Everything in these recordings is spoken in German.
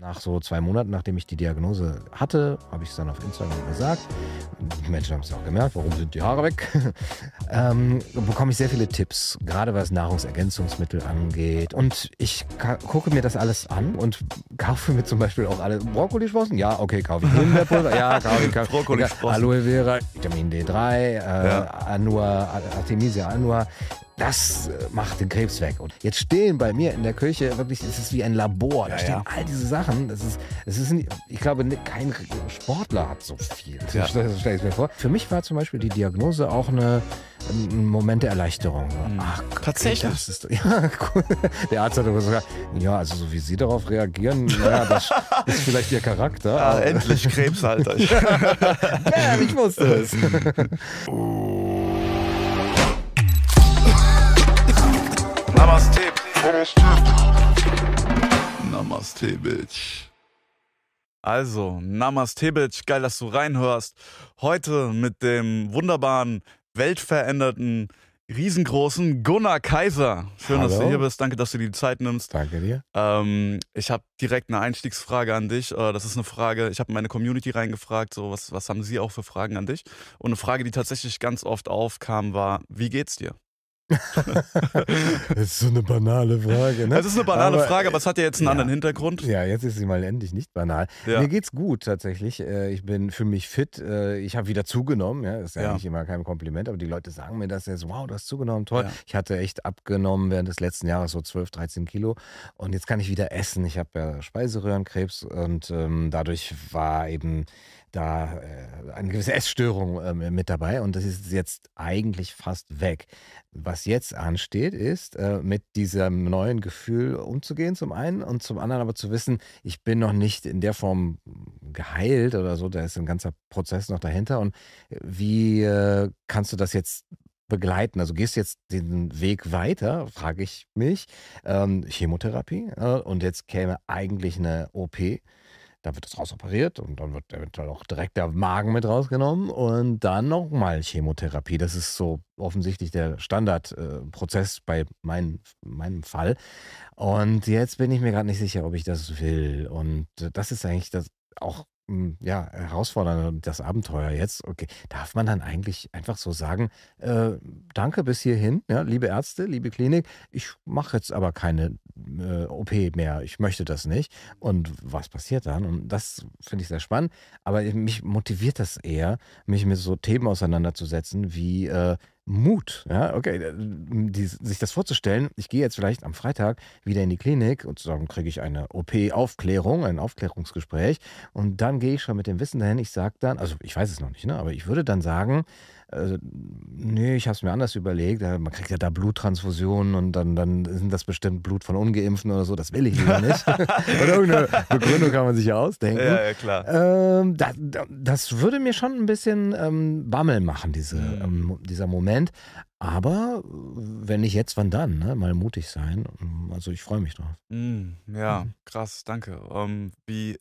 Nach so zwei Monaten, nachdem ich die Diagnose hatte, habe ich es dann auf Instagram gesagt. Die Menschen haben es auch gemerkt, warum sind die Haare weg? ähm, bekomme ich sehr viele Tipps, gerade was Nahrungsergänzungsmittel angeht. Und ich gucke mir das alles an und kaufe mir zum Beispiel auch alle Brokkolisprossen. Ja, okay, kaufe ich Himbeerpulver. Ja, kaufe ich. Kaufe, Brokkolisprossen. Aloe Vera, Vitamin D3, äh, ja. Anua, Artemisia Anua das macht den Krebs weg. Und jetzt stehen bei mir in der Küche wirklich, es ist wie ein Labor. Da ja, stehen ja. all diese Sachen. Das ist, das ist, ich glaube, kein Sportler hat so viel. Ja. Das stelle ich mir vor. Für mich war zum Beispiel die Diagnose auch eine, ein Moment der Erleichterung. Mhm. Ach, tatsächlich. Das ist, ja, cool. Der Arzt hat aber gesagt, ja, also so wie Sie darauf reagieren, ja, das ist vielleicht Ihr Charakter. Ah, endlich Krebs, Alter. Bam, ich wusste es. Namaste. Namaste, Bitch. Also, Namaste, Bitch. Geil, dass du reinhörst. Heute mit dem wunderbaren, weltveränderten, riesengroßen Gunnar Kaiser. Schön, Hallo. dass du hier bist. Danke, dass du dir die Zeit nimmst. Danke dir. Ähm, ich habe direkt eine Einstiegsfrage an dich. Äh, das ist eine Frage, ich habe meine Community reingefragt, so was, was haben sie auch für Fragen an dich? Und eine Frage, die tatsächlich ganz oft aufkam, war, wie geht's dir? das ist so eine banale Frage. Ne? Das ist eine banale aber, Frage, aber es hat ja jetzt einen ja, anderen Hintergrund. Ja, jetzt ist sie mal endlich nicht banal. Ja. Mir geht's gut tatsächlich. Äh, ich bin für mich fit. Äh, ich habe wieder zugenommen. Ja, das ist ja, ja, nicht immer kein Kompliment, aber die Leute sagen mir das jetzt, wow, du hast zugenommen, toll. Ich hatte echt abgenommen während des letzten Jahres so 12, 13 Kilo. Und jetzt kann ich wieder essen. Ich habe ja Speiseröhrenkrebs und ähm, dadurch war eben da äh, eine gewisse Essstörung äh, mit dabei und das ist jetzt eigentlich fast weg. Was jetzt ansteht, ist, äh, mit diesem neuen Gefühl umzugehen, zum einen und zum anderen aber zu wissen, ich bin noch nicht in der Form geheilt oder so, da ist ein ganzer Prozess noch dahinter und wie äh, kannst du das jetzt begleiten? Also gehst du jetzt den Weg weiter, frage ich mich. Ähm, Chemotherapie äh, und jetzt käme eigentlich eine OP. Da wird das rausoperiert und dann wird eventuell auch direkt der Magen mit rausgenommen und dann nochmal Chemotherapie. Das ist so offensichtlich der Standardprozess äh, bei mein, meinem Fall. Und jetzt bin ich mir gerade nicht sicher, ob ich das will. Und äh, das ist eigentlich das auch ja, herausfordernd das Abenteuer jetzt. Okay, darf man dann eigentlich einfach so sagen, äh, danke bis hierhin, ja, liebe Ärzte, liebe Klinik, ich mache jetzt aber keine äh, OP mehr, ich möchte das nicht. Und was passiert dann? Und das finde ich sehr spannend, aber mich motiviert das eher, mich mit so Themen auseinanderzusetzen wie äh, Mut, ja, okay, äh, die, sich das vorzustellen, ich gehe jetzt vielleicht am Freitag wieder in die Klinik und dann kriege ich eine OP-Aufklärung, ein Aufklärungsgespräch. Und dann gehe ich schon mit dem Wissen dahin, ich sage dann, also ich weiß es noch nicht, ne, aber ich würde dann sagen, äh, nee, ich habe es mir anders überlegt. Man kriegt ja da Bluttransfusionen und dann, dann sind das bestimmt Blut von Ungeimpften oder so. Das will ich lieber nicht. oder irgendeine Begründung kann man sich ja ausdenken. Ja, ja klar. Ähm, das, das, würde mir schon ein bisschen ähm, Bammel machen, diese, mhm. ähm, dieser Moment. Aber wenn nicht jetzt, wann dann? Ne? Mal mutig sein. Also ich freue mich drauf. Mm, ja, mhm. krass, danke. Ähm, wie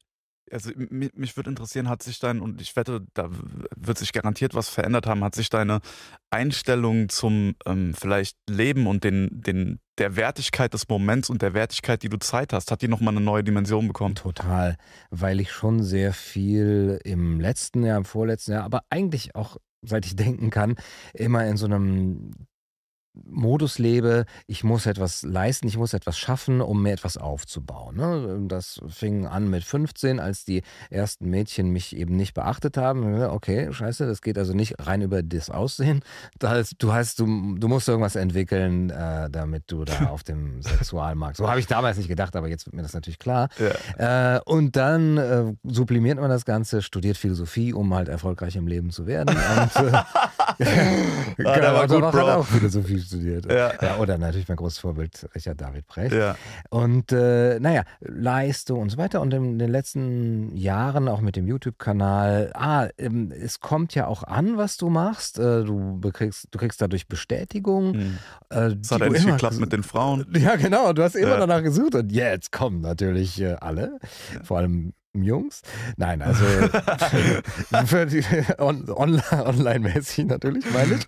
also mich, mich würde interessieren, hat sich dein, und ich wette, da wird sich garantiert was verändert haben, hat sich deine Einstellung zum ähm, vielleicht Leben und den, den, der Wertigkeit des Moments und der Wertigkeit, die du Zeit hast, hat die nochmal eine neue Dimension bekommen? Total, weil ich schon sehr viel im letzten Jahr, im vorletzten Jahr, aber eigentlich auch seit ich denken kann, immer in so einem Modus lebe, ich muss etwas leisten, ich muss etwas schaffen, um mir etwas aufzubauen. Ne? Das fing an mit 15, als die ersten Mädchen mich eben nicht beachtet haben. Okay, scheiße, das geht also nicht rein über das Aussehen. du, hast, du, du musst irgendwas entwickeln, äh, damit du da auf dem Sexualmarkt. So habe ich damals nicht gedacht, aber jetzt wird mir das natürlich klar. Ja. Äh, und dann äh, sublimiert man das Ganze, studiert Philosophie, um halt erfolgreich im Leben zu werden. Und, ah, der war gut, Bro. Hat auch Philosophie studiert. Ja. ja. oder natürlich mein großes Vorbild Richard David Brecht. Ja. Und äh, naja, Leistung und so weiter. Und in den letzten Jahren auch mit dem YouTube-Kanal, ah, ähm, es kommt ja auch an, was du machst. Äh, du, bekriegst, du kriegst dadurch Bestätigung. Hm. Äh, das hat endlich geklappt mit den Frauen. Ja, genau. Du hast immer ja. danach gesucht. Und jetzt kommen natürlich äh, alle. Vor allem Jungs. Nein, also on, on, online-mäßig natürlich, meine ich.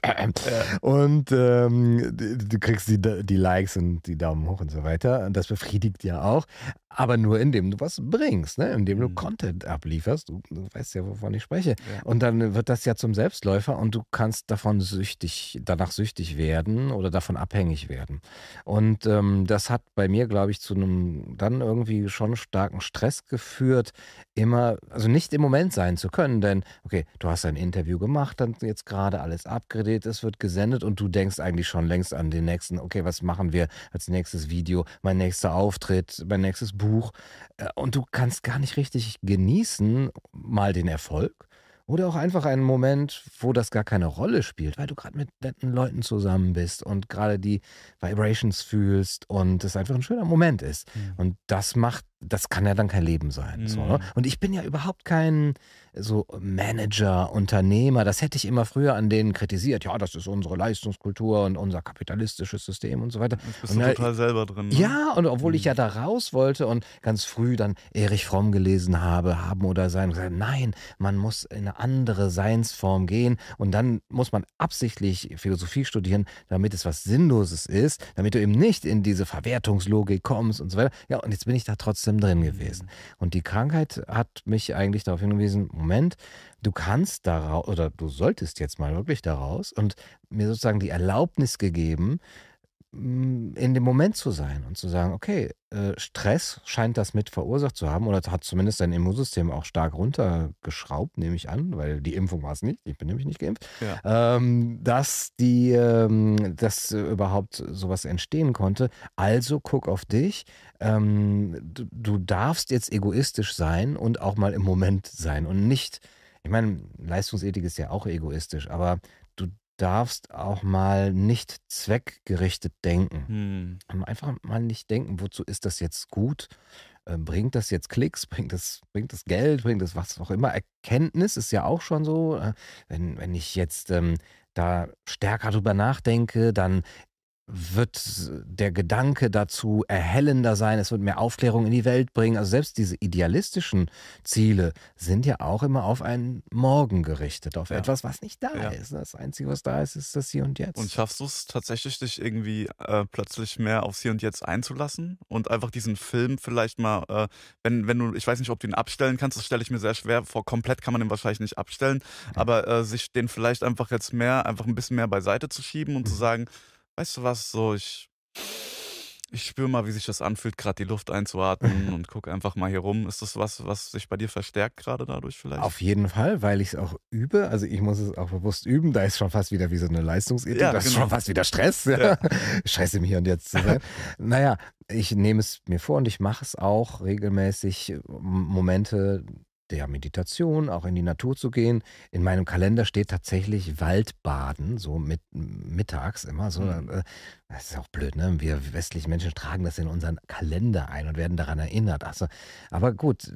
Und ähm, du kriegst die, die Likes und die Daumen hoch und so weiter. Und das befriedigt ja auch. Aber nur indem du was bringst, ne? indem du mhm. Content ablieferst. Du, du, weißt ja, wovon ich spreche. Ja. Und dann wird das ja zum Selbstläufer und du kannst davon süchtig, danach süchtig werden oder davon abhängig werden. Und ähm, das hat bei mir, glaube ich, zu einem dann irgendwie schon starken Stress geführt, immer, also nicht im Moment sein zu können, denn okay, du hast ein Interview gemacht, dann jetzt gerade alles abgeredet, es wird gesendet und du denkst eigentlich schon längst an den nächsten, okay, was machen wir als nächstes Video, mein nächster Auftritt, mein nächstes Buch äh, und du kannst gar nicht richtig genießen, mal den Erfolg oder auch einfach einen Moment, wo das gar keine Rolle spielt, weil du gerade mit netten Leuten zusammen bist und gerade die Vibrations fühlst und es einfach ein schöner Moment ist. Mhm. Und das macht das kann ja dann kein Leben sein. Mhm. So, ne? Mhm. Und ich bin ja überhaupt kein so Manager, Unternehmer. Das hätte ich immer früher an denen kritisiert. Ja, das ist unsere Leistungskultur und unser kapitalistisches System und so weiter. Jetzt bist und, du total selber drin. Ne? Ja, und obwohl mhm. ich ja da raus wollte und ganz früh dann Erich Fromm gelesen habe, haben oder sein, und gesagt, nein, man muss in eine andere Seinsform gehen und dann muss man absichtlich Philosophie studieren, damit es was Sinnloses ist, damit du eben nicht in diese Verwertungslogik kommst und so weiter. Ja, und jetzt bin ich da trotzdem trotzdem drin gewesen. Und die Krankheit hat mich eigentlich darauf hingewiesen, Moment, du kannst daraus oder du solltest jetzt mal wirklich daraus und mir sozusagen die Erlaubnis gegeben, in dem Moment zu sein und zu sagen, okay, äh, Stress scheint das mit verursacht zu haben oder hat zumindest dein Immunsystem auch stark runtergeschraubt, nehme ich an, weil die Impfung war es nicht, ich bin nämlich nicht geimpft, ja. ähm, dass die, ähm, dass überhaupt sowas entstehen konnte. Also guck auf dich. Ähm, du, du darfst jetzt egoistisch sein und auch mal im Moment sein und nicht ich meine, Leistungsethik ist ja auch egoistisch, aber darfst auch mal nicht zweckgerichtet denken. Hm. Einfach mal nicht denken, wozu ist das jetzt gut? Äh, bringt das jetzt Klicks? Bringt das, bringt das Geld? Bringt das was auch immer? Erkenntnis ist ja auch schon so. Äh, wenn, wenn ich jetzt ähm, da stärker drüber nachdenke, dann wird der Gedanke dazu erhellender sein, es wird mehr Aufklärung in die Welt bringen. Also selbst diese idealistischen Ziele sind ja auch immer auf einen Morgen gerichtet, auf ja. etwas, was nicht da ja. ist. Das Einzige, was da ist, ist das Hier und Jetzt. Und schaffst du es tatsächlich, dich irgendwie äh, plötzlich mehr aufs Hier und Jetzt einzulassen und einfach diesen Film vielleicht mal, äh, wenn, wenn du, ich weiß nicht, ob du ihn abstellen kannst, das stelle ich mir sehr schwer vor. Komplett kann man ihn wahrscheinlich nicht abstellen, ja. aber äh, sich den vielleicht einfach jetzt mehr, einfach ein bisschen mehr beiseite zu schieben und mhm. zu sagen, weißt du was, so ich, ich spüre mal, wie sich das anfühlt, gerade die Luft einzuatmen und guck einfach mal hier rum. Ist das was, was sich bei dir verstärkt gerade dadurch vielleicht? Auf jeden Fall, weil ich es auch übe. Also ich muss es auch bewusst üben. Da ist schon fast wieder wie so eine Leistungsethik. Ja, das genau. ist schon fast wieder Stress. Ja. Scheiße im Hier und Jetzt zu sein. naja, ich nehme es mir vor und ich mache es auch regelmäßig. Momente der Meditation, auch in die Natur zu gehen. In meinem Kalender steht tatsächlich Waldbaden, so mit mittags immer so. Mhm. Äh, das ist auch blöd, ne? Wir westlichen Menschen tragen das in unseren Kalender ein und werden daran erinnert. Also, aber gut,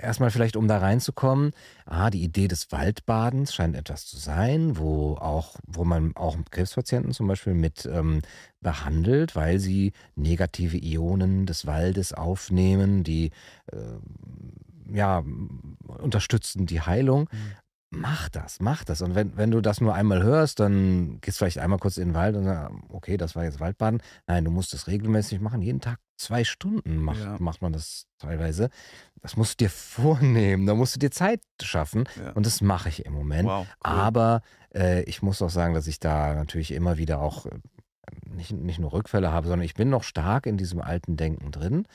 erstmal vielleicht, um da reinzukommen. Ah, die Idee des Waldbadens scheint etwas zu sein, wo auch, wo man auch Krebspatienten zum Beispiel mit ähm, behandelt, weil sie negative Ionen des Waldes aufnehmen, die äh, ja, unterstützen die Heilung. Mhm. Mach das, mach das. Und wenn, wenn du das nur einmal hörst, dann gehst du vielleicht einmal kurz in den Wald und sagst, okay, das war jetzt Waldbaden. Nein, du musst das regelmäßig machen. Jeden Tag zwei Stunden macht, ja. macht man das teilweise. Das musst du dir vornehmen. Da musst du dir Zeit schaffen. Ja. Und das mache ich im Moment. Wow, cool. Aber äh, ich muss auch sagen, dass ich da natürlich immer wieder auch äh, nicht, nicht nur Rückfälle habe, sondern ich bin noch stark in diesem alten Denken drin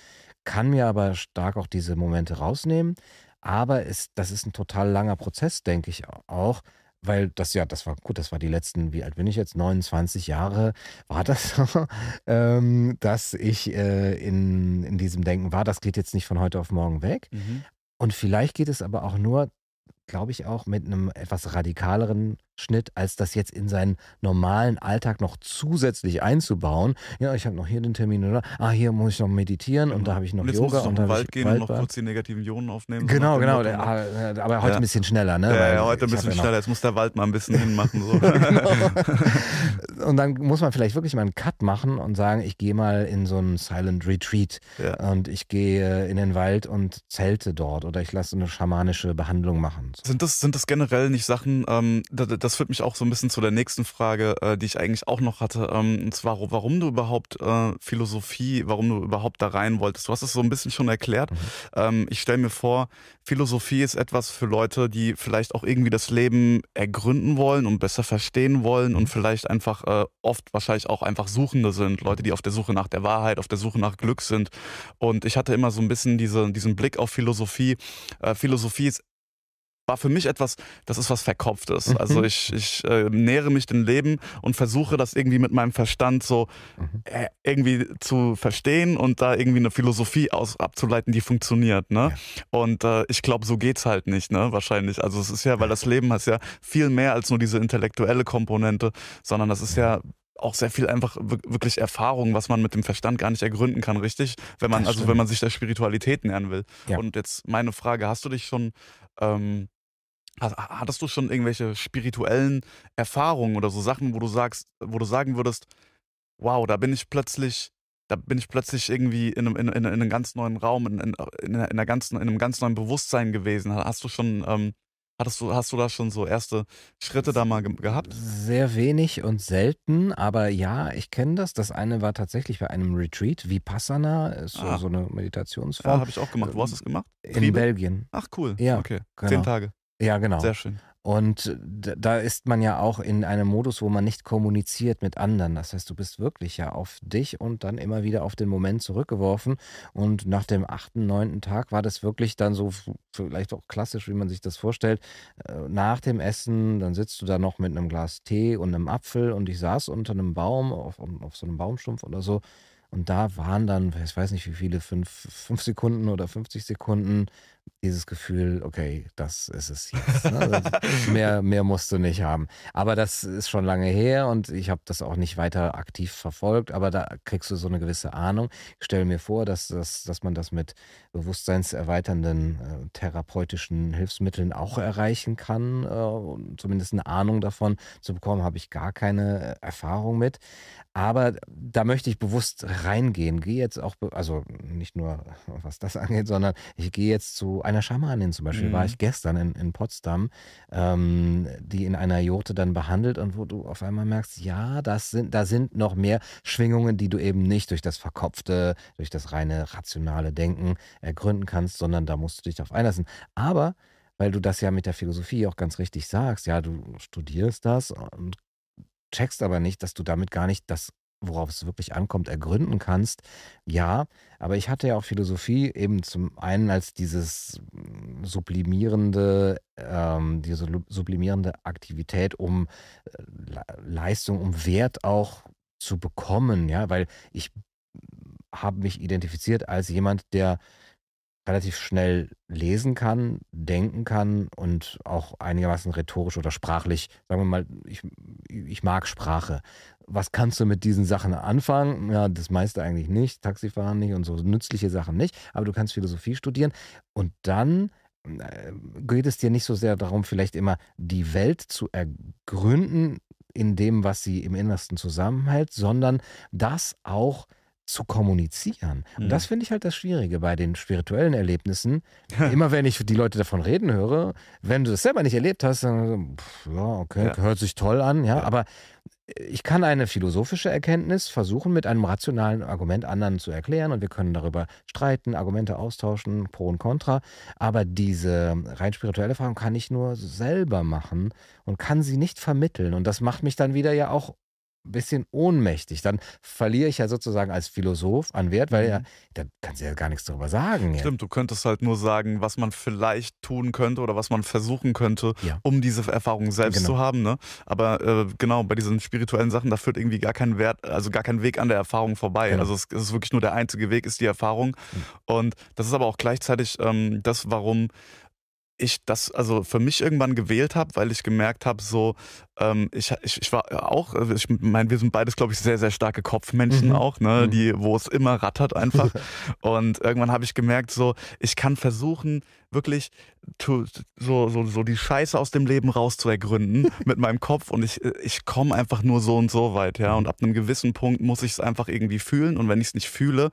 kann mir aber stark auch diese Momente rausnehmen. Aber es, das ist ein total langer Prozess, denke ich auch, weil das ja, das war gut, das war die letzten, wie alt bin ich jetzt? 29 Jahre war das so, ähm, dass ich äh, in, in diesem Denken war, das geht jetzt nicht von heute auf morgen weg. Mhm. Und vielleicht geht es aber auch nur glaube ich, auch mit einem etwas radikaleren Schnitt, als das jetzt in seinen normalen Alltag noch zusätzlich einzubauen. Ja, ich habe noch hier den Termin oder ah, hier muss ich noch meditieren genau. und da habe ich noch und jetzt Yoga. Muss ich und da Wald gehen und noch kurz die negativen Ionen aufnehmen. Genau, genau. Der, ah, aber heute ja. ein bisschen schneller, ne? Ja, ja heute ein bisschen schneller. Jetzt muss der Wald mal ein bisschen hinmachen. So. genau. Und dann muss man vielleicht wirklich mal einen Cut machen und sagen, ich gehe mal in so einen Silent Retreat ja. und ich gehe in den Wald und zelte dort oder ich lasse eine schamanische Behandlung machen. Sind das, sind das generell nicht Sachen, ähm, da das führt mich auch so ein bisschen zu der nächsten Frage, äh, die ich eigentlich auch noch hatte. Ähm, und zwar, warum du überhaupt äh, Philosophie, warum du überhaupt da rein wolltest. Du hast es so ein bisschen schon erklärt. Mhm. Ähm, ich stelle mir vor, Philosophie ist etwas für Leute, die vielleicht auch irgendwie das Leben ergründen wollen und besser verstehen wollen und vielleicht einfach äh, oft wahrscheinlich auch einfach Suchende sind. Leute, die auf der Suche nach der Wahrheit, auf der Suche nach Glück sind. Und ich hatte immer so ein bisschen diese, diesen Blick auf Philosophie. Äh, Philosophie ist war für mich etwas, das ist was Verkopftes. Mhm. Also ich, ich äh, nähere mich dem Leben und versuche das irgendwie mit meinem Verstand so mhm. äh, irgendwie zu verstehen und da irgendwie eine Philosophie aus abzuleiten, die funktioniert. Ne? Ja. Und äh, ich glaube, so geht's halt nicht, ne? Wahrscheinlich. Also es ist ja, weil das Leben hat ja viel mehr als nur diese intellektuelle Komponente, sondern das ist ja auch sehr viel einfach wirklich Erfahrung, was man mit dem Verstand gar nicht ergründen kann, richtig? Wenn man, also wenn man sich der Spiritualität nähern will. Ja. Und jetzt meine Frage, hast du dich schon ähm, Hattest du schon irgendwelche spirituellen Erfahrungen oder so Sachen, wo du sagst, wo du sagen würdest, wow, da bin ich plötzlich, da bin ich plötzlich irgendwie in einem, in, in, in einem ganz neuen Raum, in, in, in, einer ganzen, in einem ganz neuen Bewusstsein gewesen. Hast du schon, ähm, hattest du, hast du da schon so erste Schritte da mal ge gehabt? Sehr wenig und selten, aber ja, ich kenne das. Das eine war tatsächlich bei einem Retreat, Vipassana, ist so, ah. so eine Meditationsform. Ja, habe ich auch gemacht. Wo hast du es gemacht? In Triebe? Belgien. Ach cool. Ja, okay. Genau. Zehn Tage. Ja, genau. Sehr schön. Und da ist man ja auch in einem Modus, wo man nicht kommuniziert mit anderen. Das heißt, du bist wirklich ja auf dich und dann immer wieder auf den Moment zurückgeworfen. Und nach dem achten, neunten Tag war das wirklich dann so, vielleicht auch klassisch, wie man sich das vorstellt. Äh, nach dem Essen, dann sitzt du da noch mit einem Glas Tee und einem Apfel und ich saß unter einem Baum, auf, auf so einem Baumstumpf oder so. Und da waren dann, ich weiß nicht wie viele, fünf, fünf Sekunden oder 50 Sekunden dieses Gefühl, okay, das ist es jetzt. Ne? mehr, mehr musst du nicht haben. Aber das ist schon lange her und ich habe das auch nicht weiter aktiv verfolgt, aber da kriegst du so eine gewisse Ahnung. Ich stelle mir vor, dass, dass, dass man das mit bewusstseinserweiternden äh, therapeutischen Hilfsmitteln auch erreichen kann. Äh, zumindest eine Ahnung davon zu bekommen, habe ich gar keine äh, Erfahrung mit. Aber da möchte ich bewusst reingehen. Gehe jetzt auch, also nicht nur was das angeht, sondern ich gehe jetzt zu einer Schamanin zum Beispiel, mhm. war ich gestern in, in Potsdam, ähm, die in einer Jurte dann behandelt und wo du auf einmal merkst, ja, das sind, da sind noch mehr Schwingungen, die du eben nicht durch das verkopfte, durch das reine rationale Denken ergründen kannst, sondern da musst du dich darauf einlassen. Aber weil du das ja mit der Philosophie auch ganz richtig sagst, ja, du studierst das und checkst aber nicht, dass du damit gar nicht das worauf es wirklich ankommt, ergründen kannst. Ja, aber ich hatte ja auch Philosophie eben zum einen als dieses sublimierende, ähm, diese sublimierende Aktivität, um äh, Leistung, um Wert auch zu bekommen, ja, weil ich habe mich identifiziert als jemand, der relativ schnell lesen kann, denken kann und auch einigermaßen rhetorisch oder sprachlich, sagen wir mal, ich, ich mag Sprache. Was kannst du mit diesen Sachen anfangen? Ja, das meiste eigentlich nicht, Taxifahren nicht und so nützliche Sachen nicht, aber du kannst Philosophie studieren und dann äh, geht es dir nicht so sehr darum, vielleicht immer die Welt zu ergründen in dem, was sie im Innersten zusammenhält, sondern das auch zu kommunizieren. Und das mhm. finde ich halt das Schwierige bei den spirituellen Erlebnissen. Immer wenn ich die Leute davon reden höre, wenn du das selber nicht erlebt hast, dann, pff, ja, okay, ja. hört sich toll an, ja, ja, aber ich kann eine philosophische Erkenntnis versuchen, mit einem rationalen Argument anderen zu erklären und wir können darüber streiten, Argumente austauschen, Pro und Contra. Aber diese rein spirituelle Erfahrung kann ich nur selber machen und kann sie nicht vermitteln. Und das macht mich dann wieder ja auch bisschen ohnmächtig. Dann verliere ich ja sozusagen als Philosoph an Wert, weil ja, mhm. da kannst du ja gar nichts darüber sagen. Stimmt, du könntest halt nur sagen, was man vielleicht tun könnte oder was man versuchen könnte, ja. um diese Erfahrung selbst genau. zu haben. Ne? Aber äh, genau, bei diesen spirituellen Sachen, da führt irgendwie gar kein Wert, also gar kein Weg an der Erfahrung vorbei. Genau. Also es, es, ist wirklich nur der einzige Weg, ist die Erfahrung. Mhm. Und das ist aber auch gleichzeitig ähm, das, warum ich das also für mich irgendwann gewählt habe, weil ich gemerkt habe, so ähm, ich, ich, ich war auch, also ich meine, wir sind beides, glaube ich, sehr, sehr starke Kopfmenschen mhm. auch, ne, mhm. die, wo es immer rattert einfach. und irgendwann habe ich gemerkt, so, ich kann versuchen, wirklich so, so, so die Scheiße aus dem Leben rauszuergründen mit meinem Kopf und ich, ich komme einfach nur so und so weit, ja. Und ab einem gewissen Punkt muss ich es einfach irgendwie fühlen und wenn ich es nicht fühle,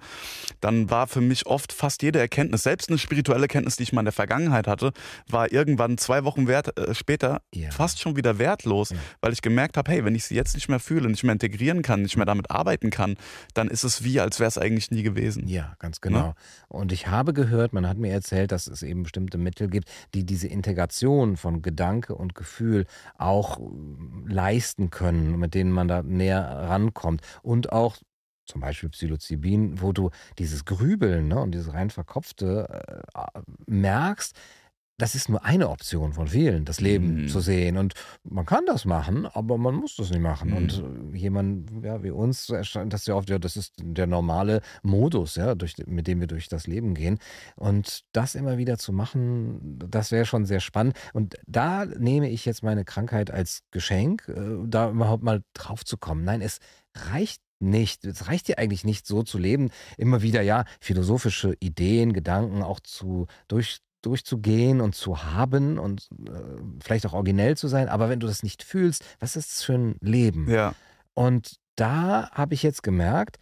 dann war für mich oft fast jede Erkenntnis, selbst eine spirituelle Kenntnis, die ich mal in der Vergangenheit hatte, war irgendwann zwei Wochen wert, äh, später ja. fast schon wieder wertlos, ja. weil ich gemerkt habe, hey, wenn ich sie jetzt nicht mehr fühle, nicht mehr integrieren kann, nicht mehr damit arbeiten kann, dann ist es wie, als wäre es eigentlich nie gewesen. Ja, ganz genau. Ja? Und ich habe gehört, man hat mir erzählt, dass es eben bestimmte Mittel gibt, die diese Integration von Gedanke und Gefühl auch äh, leisten können, mit denen man da näher rankommt. Und auch zum Beispiel Psilocybin, wo du dieses Grübeln ne, und dieses rein verkopfte äh, merkst, das ist nur eine Option von vielen, das Leben mhm. zu sehen. Und man kann das machen, aber man muss das nicht machen. Mhm. Und äh, jemand ja, wie uns erscheint das ja oft, ja, das ist der normale Modus, ja, durch, mit dem wir durch das Leben gehen. Und das immer wieder zu machen, das wäre schon sehr spannend. Und da nehme ich jetzt meine Krankheit als Geschenk, äh, da überhaupt mal drauf zu kommen. Nein, es reicht nicht. Es reicht dir eigentlich nicht so zu leben, immer wieder ja philosophische Ideen, Gedanken auch zu durch durchzugehen und zu haben und äh, vielleicht auch originell zu sein, aber wenn du das nicht fühlst, was ist das für ein Leben? Ja. Und da habe ich jetzt gemerkt,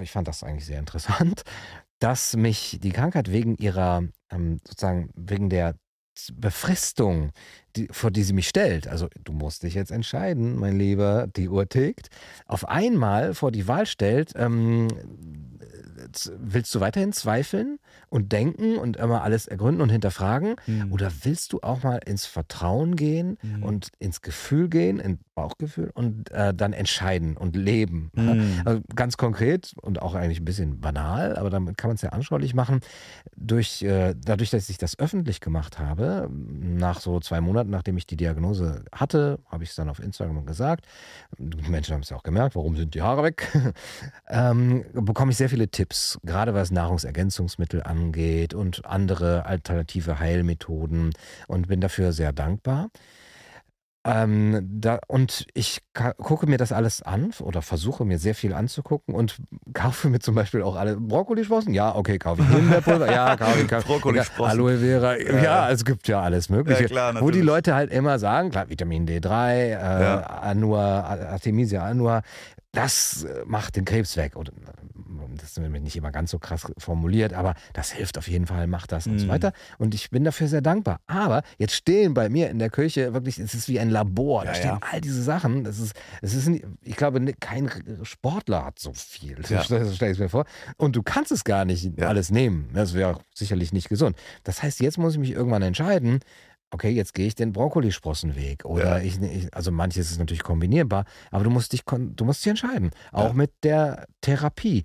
ich fand das eigentlich sehr interessant, dass mich die Krankheit wegen ihrer, ähm, sozusagen wegen der Befristung, die, vor die sie mich stellt, also du musst dich jetzt entscheiden, mein Lieber, die Uhr tickt, auf einmal vor die Wahl stellt, ähm, willst du weiterhin zweifeln und denken und immer alles ergründen und hinterfragen? Mhm. Oder willst du auch mal ins Vertrauen gehen mhm. und ins Gefühl gehen, in Bauchgefühl und äh, dann entscheiden und leben? Mhm. Also ganz konkret und auch eigentlich ein bisschen banal, aber damit kann man es ja anschaulich machen. Durch, äh, dadurch, dass ich das öffentlich gemacht habe, nach so zwei Monaten, nachdem ich die Diagnose hatte, habe ich es dann auf Instagram gesagt. Die Menschen haben es ja auch gemerkt, warum sind die Haare weg? ähm, bekomme ich sehr viele Tipps, gerade was Nahrungsergänzungsmittel angeht und andere alternative Heilmethoden und bin dafür sehr dankbar. Ähm, da, und ich gucke mir das alles an oder versuche mir sehr viel anzugucken und kaufe mir zum Beispiel auch alle Brokkolisprossen. Ja, okay, kaufe ich Himbeerpulver. ja, kaufe ich kaufe, Aloe Vera. Ja, ja, es gibt ja alles Mögliche. Ja, klar, wo die Leute halt immer sagen, klar, Vitamin D3, äh, ja. Anua, Artemisia annua, das äh, macht den Krebs weg. Oder das ist nicht immer ganz so krass formuliert, aber das hilft auf jeden Fall, macht das mhm. und so mhm. weiter. Und ich bin dafür sehr dankbar. Aber jetzt stehen bei mir in der Küche wirklich, es ist wie ein Labor. Da ja, stehen ja. all diese Sachen. Das ist, es ist, ich glaube, kein Sportler hat so viel. Ja. Das stelle ich mir vor. Und du kannst es gar nicht alles nehmen. Das wäre sicherlich nicht gesund. Das heißt, jetzt muss ich mich irgendwann entscheiden, okay, jetzt gehe ich den Brokkolisprossenweg. Oder ja. ich, ich, also manches ist natürlich kombinierbar, aber du musst dich, du musst dich entscheiden. Auch ja. mit der Therapie.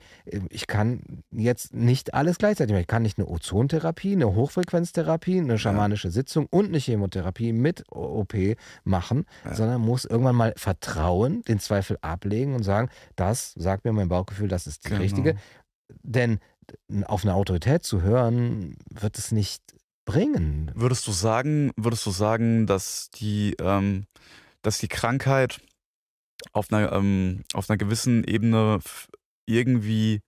Ich kann jetzt nicht alles gleichzeitig machen. Ich kann nicht eine Ozontherapie, eine Hochfrequenztherapie, eine schamanische ja. Sitzung und eine Chemotherapie mit OP machen, sondern muss irgendwann mal vertrauen, den Zweifel ablegen und sagen, das sagt mir mein Bauchgefühl, das ist die genau. richtige. Denn auf eine Autorität zu hören, wird es nicht bringen. Würdest du sagen, würdest du sagen, dass die, ähm, dass die Krankheit auf einer, ähm, auf einer gewissen Ebene irgendwie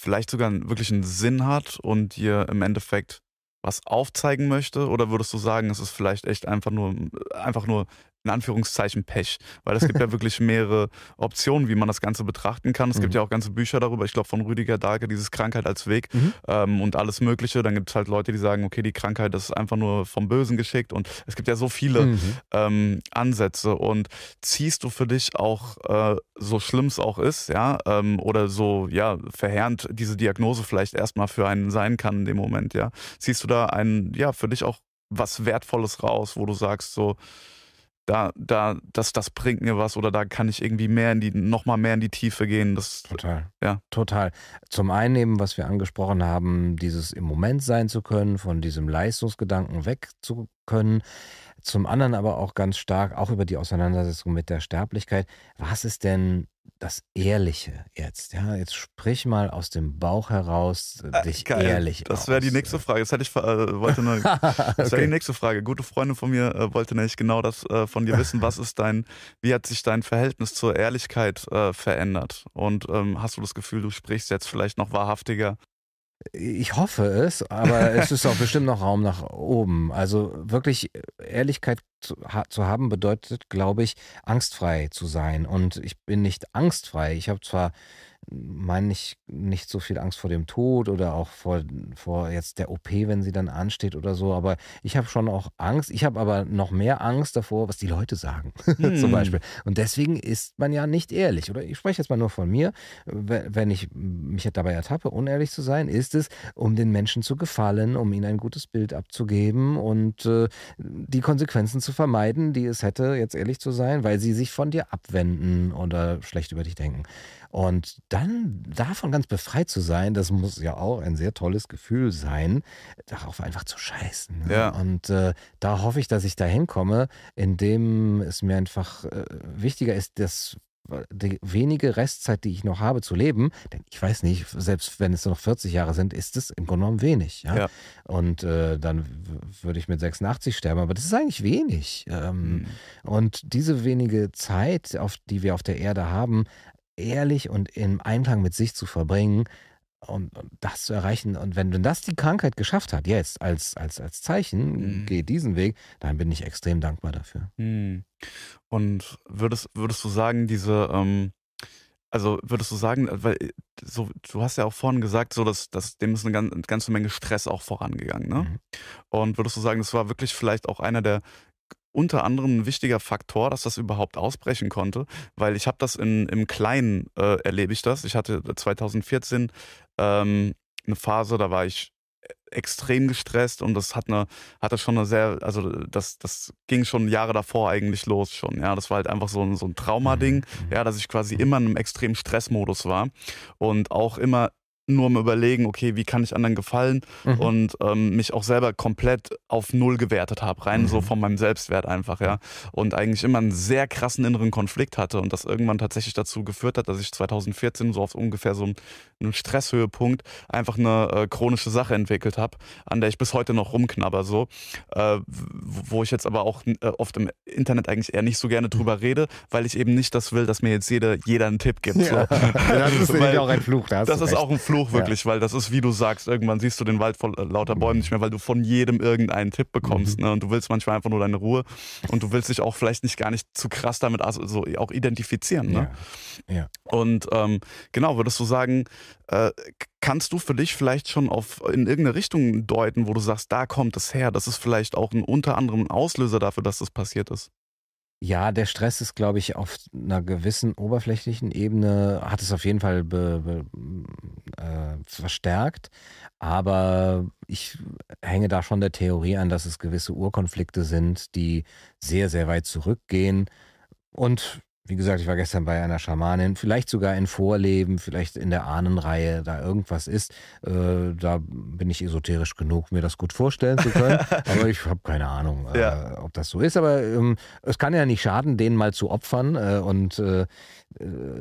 vielleicht sogar wirklich einen Sinn hat und dir im Endeffekt was aufzeigen möchte? Oder würdest du sagen, es ist vielleicht echt einfach nur, einfach nur in Anführungszeichen Pech, weil es gibt ja wirklich mehrere Optionen, wie man das Ganze betrachten kann. Es mhm. gibt ja auch ganze Bücher darüber, ich glaube von Rüdiger Dahlke, dieses Krankheit als Weg mhm. ähm, und alles Mögliche. Dann gibt es halt Leute, die sagen, okay, die Krankheit ist einfach nur vom Bösen geschickt und es gibt ja so viele mhm. ähm, Ansätze und ziehst du für dich auch, äh, so schlimm es auch ist, ja, ähm, oder so, ja, verheerend diese Diagnose vielleicht erstmal für einen sein kann in dem Moment, ja, ziehst du da einen, ja, für dich auch was Wertvolles raus, wo du sagst so, da, da, das, das bringt mir was oder da kann ich irgendwie mehr in die, noch mal mehr in die Tiefe gehen. Das, total. Ja. Total. Zum einen eben, was wir angesprochen haben, dieses im Moment sein zu können, von diesem Leistungsgedanken weg zu können. Zum anderen aber auch ganz stark, auch über die Auseinandersetzung mit der Sterblichkeit. Was ist denn das Ehrliche jetzt? Ja, jetzt sprich mal aus dem Bauch heraus äh, dich Geil. ehrlich Das wäre die nächste Frage. Das hätte ich äh, wollte nur, Das wäre die nächste Frage. Gute Freundin von mir äh, wollte nämlich genau das äh, von dir wissen. Was ist dein, wie hat sich dein Verhältnis zur Ehrlichkeit äh, verändert? Und ähm, hast du das Gefühl, du sprichst jetzt vielleicht noch wahrhaftiger ich hoffe es, aber es ist auch bestimmt noch Raum nach oben. Also wirklich Ehrlichkeit zu, zu haben bedeutet, glaube ich, angstfrei zu sein. Und ich bin nicht angstfrei. Ich habe zwar meine ich nicht so viel Angst vor dem Tod oder auch vor, vor jetzt der OP, wenn sie dann ansteht oder so. Aber ich habe schon auch Angst. Ich habe aber noch mehr Angst davor, was die Leute sagen, hm. zum Beispiel. Und deswegen ist man ja nicht ehrlich. Oder ich spreche jetzt mal nur von mir. Wenn ich mich dabei ertappe, unehrlich zu sein, ist es, um den Menschen zu gefallen, um ihnen ein gutes Bild abzugeben und äh, die Konsequenzen zu vermeiden, die es hätte, jetzt ehrlich zu sein, weil sie sich von dir abwenden oder schlecht über dich denken. Und dann davon ganz befreit zu sein, das muss ja auch ein sehr tolles Gefühl sein, darauf einfach zu scheißen. Ne? Ja. Und äh, da hoffe ich, dass ich da hinkomme, indem es mir einfach äh, wichtiger ist, dass die wenige Restzeit, die ich noch habe zu leben, denn ich weiß nicht, selbst wenn es noch 40 Jahre sind, ist es im Grunde genommen wenig. Ja? ja. Und äh, dann würde ich mit 86 sterben, aber das ist eigentlich wenig. Ähm, mhm. Und diese wenige Zeit, auf die wir auf der Erde haben, ehrlich und im Einklang mit sich zu verbringen und, und das zu erreichen. Und wenn, wenn das die Krankheit geschafft hat, jetzt als, als, als Zeichen, mhm. geh diesen Weg, dann bin ich extrem dankbar dafür. Mhm. Und würdest, würdest du sagen, diese, ähm, also würdest du sagen, weil äh, so, du hast ja auch vorhin gesagt, so dass, dass dem ist eine, eine ganze Menge Stress auch vorangegangen, ne? Mhm. Und würdest du sagen, das war wirklich vielleicht auch einer der unter anderem ein wichtiger Faktor, dass das überhaupt ausbrechen konnte, weil ich habe das in, im Kleinen äh, erlebe ich das. Ich hatte 2014 ähm, eine Phase, da war ich extrem gestresst und das hat eine, hatte schon eine sehr, also das, das ging schon Jahre davor eigentlich los schon. Ja, das war halt einfach so ein, so ein Traumading, mhm. ja, dass ich quasi immer in einem extremen Stressmodus war und auch immer nur am Überlegen, okay, wie kann ich anderen gefallen mhm. und ähm, mich auch selber komplett auf Null gewertet habe, rein mhm. so von meinem Selbstwert einfach, ja. Und eigentlich immer einen sehr krassen inneren Konflikt hatte und das irgendwann tatsächlich dazu geführt hat, dass ich 2014 so auf ungefähr so einem Stresshöhepunkt einfach eine äh, chronische Sache entwickelt habe, an der ich bis heute noch rumknabber, so, äh, wo ich jetzt aber auch äh, oft im Internet eigentlich eher nicht so gerne drüber rede, weil ich eben nicht das will, dass mir jetzt jeder, jeder einen Tipp gibt. Ja. So. das ist weil, auch ein Fluch. Da das ist auch ein Fluch Fluch wirklich, ja. weil das ist, wie du sagst, irgendwann siehst du den Wald voll äh, lauter Bäumen nicht mehr, weil du von jedem irgendeinen Tipp bekommst. Mhm. Ne? Und du willst manchmal einfach nur deine Ruhe und du willst dich auch vielleicht nicht gar nicht zu krass damit also auch identifizieren. Ne? Ja. ja. Und ähm, genau, würdest du sagen, äh, kannst du für dich vielleicht schon auf in irgendeine Richtung deuten, wo du sagst, da kommt es her. Das ist vielleicht auch ein unter anderem Auslöser dafür, dass das passiert ist. Ja, der Stress ist, glaube ich, auf einer gewissen oberflächlichen Ebene, hat es auf jeden Fall be, be, äh, verstärkt. Aber ich hänge da schon der Theorie an, dass es gewisse Urkonflikte sind, die sehr, sehr weit zurückgehen. Und wie gesagt, ich war gestern bei einer Schamanin, vielleicht sogar in Vorleben, vielleicht in der Ahnenreihe, da irgendwas ist. Äh, da bin ich esoterisch genug, mir das gut vorstellen zu können. aber ich habe keine Ahnung, äh, ja. ob das so ist. Aber ähm, es kann ja nicht schaden, denen mal zu opfern äh, und äh, äh,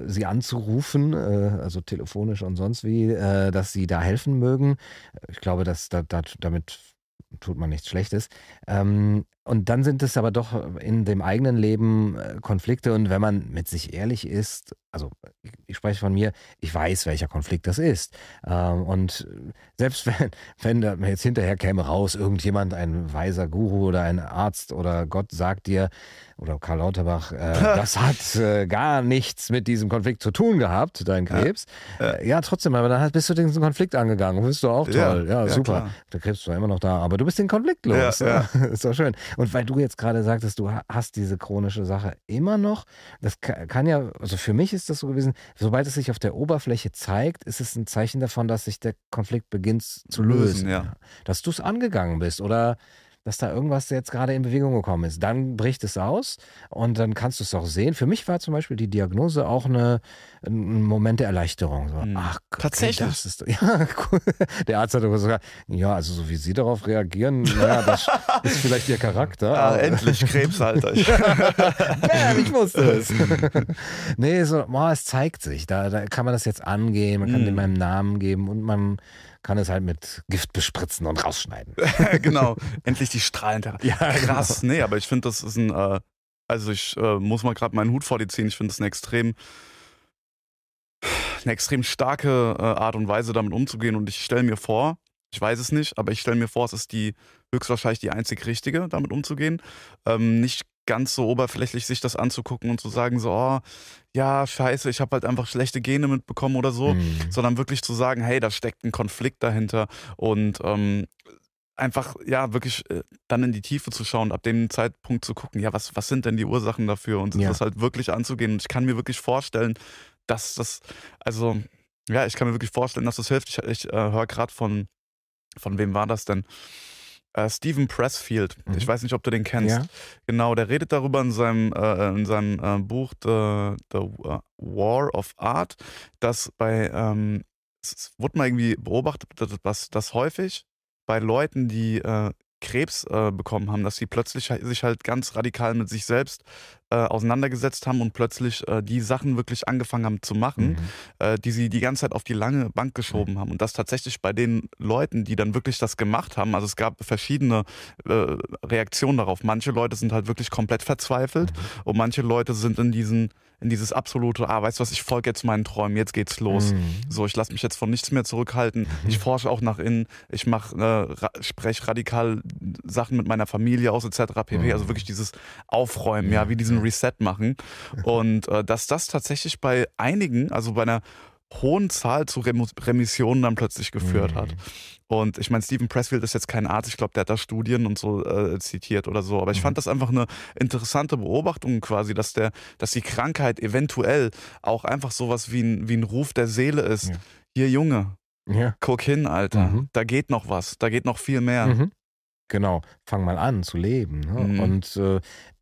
sie anzurufen, äh, also telefonisch und sonst wie, dass sie da helfen mögen. Ich glaube, dass da, da, damit tut man nichts Schlechtes. Ähm, und dann sind es aber doch in dem eigenen Leben äh, Konflikte. Und wenn man mit sich ehrlich ist, also ich spreche von mir, ich weiß, welcher Konflikt das ist. Ähm, und selbst wenn, wenn jetzt hinterher käme raus, irgendjemand, ein weiser Guru oder ein Arzt oder Gott sagt dir, oder Karl Lauterbach, äh, das hat äh, gar nichts mit diesem Konflikt zu tun gehabt, dein Krebs. Ja, ja trotzdem, aber dann bist du diesen Konflikt angegangen. Bist du auch toll. Ja, ja super. Klar. Der Krebs war immer noch da, aber du bist den Konflikt los. Ja, ist doch schön. Und weil du jetzt gerade sagtest, du hast diese chronische Sache immer noch, das kann ja, also für mich ist das so gewesen, sobald es sich auf der Oberfläche zeigt, ist es ein Zeichen davon, dass sich der Konflikt beginnt zu lösen. lösen ja. Dass du es angegangen bist oder dass da irgendwas jetzt gerade in Bewegung gekommen ist. Dann bricht es aus und dann kannst du es auch sehen. Für mich war zum Beispiel die Diagnose auch eine, ein Moment der Erleichterung. So, hm. Ach, tatsächlich. Das ist, ja, cool. Der Arzt hat aber gesagt, ja, also so wie Sie darauf reagieren, naja, das ist vielleicht Ihr Charakter. Ah, endlich Krebs, Alter. Bam, ich wusste es. nee, so, boah, es zeigt sich. Da, da kann man das jetzt angehen, man kann mm. dem einen Namen geben und man kann es halt mit Gift bespritzen und rausschneiden. genau, endlich die Strahlentherapie. Ja, Krass, genau. nee, aber ich finde, das ist ein, äh, also ich äh, muss mal gerade meinen Hut vor dir ziehen, ich finde das eine extrem, eine extrem starke äh, Art und Weise, damit umzugehen und ich stelle mir vor, ich weiß es nicht, aber ich stelle mir vor, es ist die höchstwahrscheinlich die einzig richtige, damit umzugehen. Ähm, nicht ganz so oberflächlich sich das anzugucken und zu sagen, so, oh, ja, scheiße, ich habe halt einfach schlechte Gene mitbekommen oder so, mhm. sondern wirklich zu sagen, hey, da steckt ein Konflikt dahinter und ähm, einfach, ja, wirklich äh, dann in die Tiefe zu schauen, ab dem Zeitpunkt zu gucken, ja, was, was sind denn die Ursachen dafür und ja. das halt wirklich anzugehen. Und ich kann mir wirklich vorstellen, dass das, also, ja, ich kann mir wirklich vorstellen, dass das hilft. Ich, ich äh, höre gerade von, von wem war das denn? Äh, Stephen Pressfield. Mhm. Ich weiß nicht, ob du den kennst. Ja. Genau, der redet darüber in seinem, äh, in seinem äh, Buch The, The, War of Art, dass bei, ähm, es wurde mal irgendwie beobachtet, dass das häufig bei Leuten, die äh, Krebs äh, bekommen haben, dass sie plötzlich sich halt ganz radikal mit sich selbst äh, auseinandergesetzt haben und plötzlich äh, die Sachen wirklich angefangen haben zu machen, mhm. Äh, die sie die ganze Zeit auf die lange Bank geschoben mhm. haben. Und das tatsächlich bei den Leuten, die dann wirklich das gemacht haben, also es gab verschiedene äh, Reaktionen darauf. Manche Leute sind halt wirklich komplett verzweifelt mhm. und manche Leute sind in diesen in dieses absolute, ah, weißt du was, ich folge jetzt meinen Träumen, jetzt geht's los. Mhm. So, ich lasse mich jetzt von nichts mehr zurückhalten. Mhm. Ich forsche auch nach innen, ich mache, äh, ra spreche radikal Sachen mit meiner Familie aus, etc. pp. Mhm. Also wirklich dieses Aufräumen, ja, wie diesen Reset machen. Und äh, dass das tatsächlich bei einigen, also bei einer hohen Zahl zu Remissionen dann plötzlich geführt mhm. hat. Und ich meine, Stephen Pressfield ist jetzt kein Arzt, ich glaube, der hat da Studien und so äh, zitiert oder so. Aber ich mhm. fand das einfach eine interessante Beobachtung quasi, dass der, dass die Krankheit eventuell auch einfach sowas wie ein, wie ein Ruf der Seele ist. Ja. Hier, Junge, ja. guck hin, Alter. Mhm. Da geht noch was, da geht noch viel mehr. Mhm. Genau, fang mal an zu leben. Ne? Mhm. Und äh,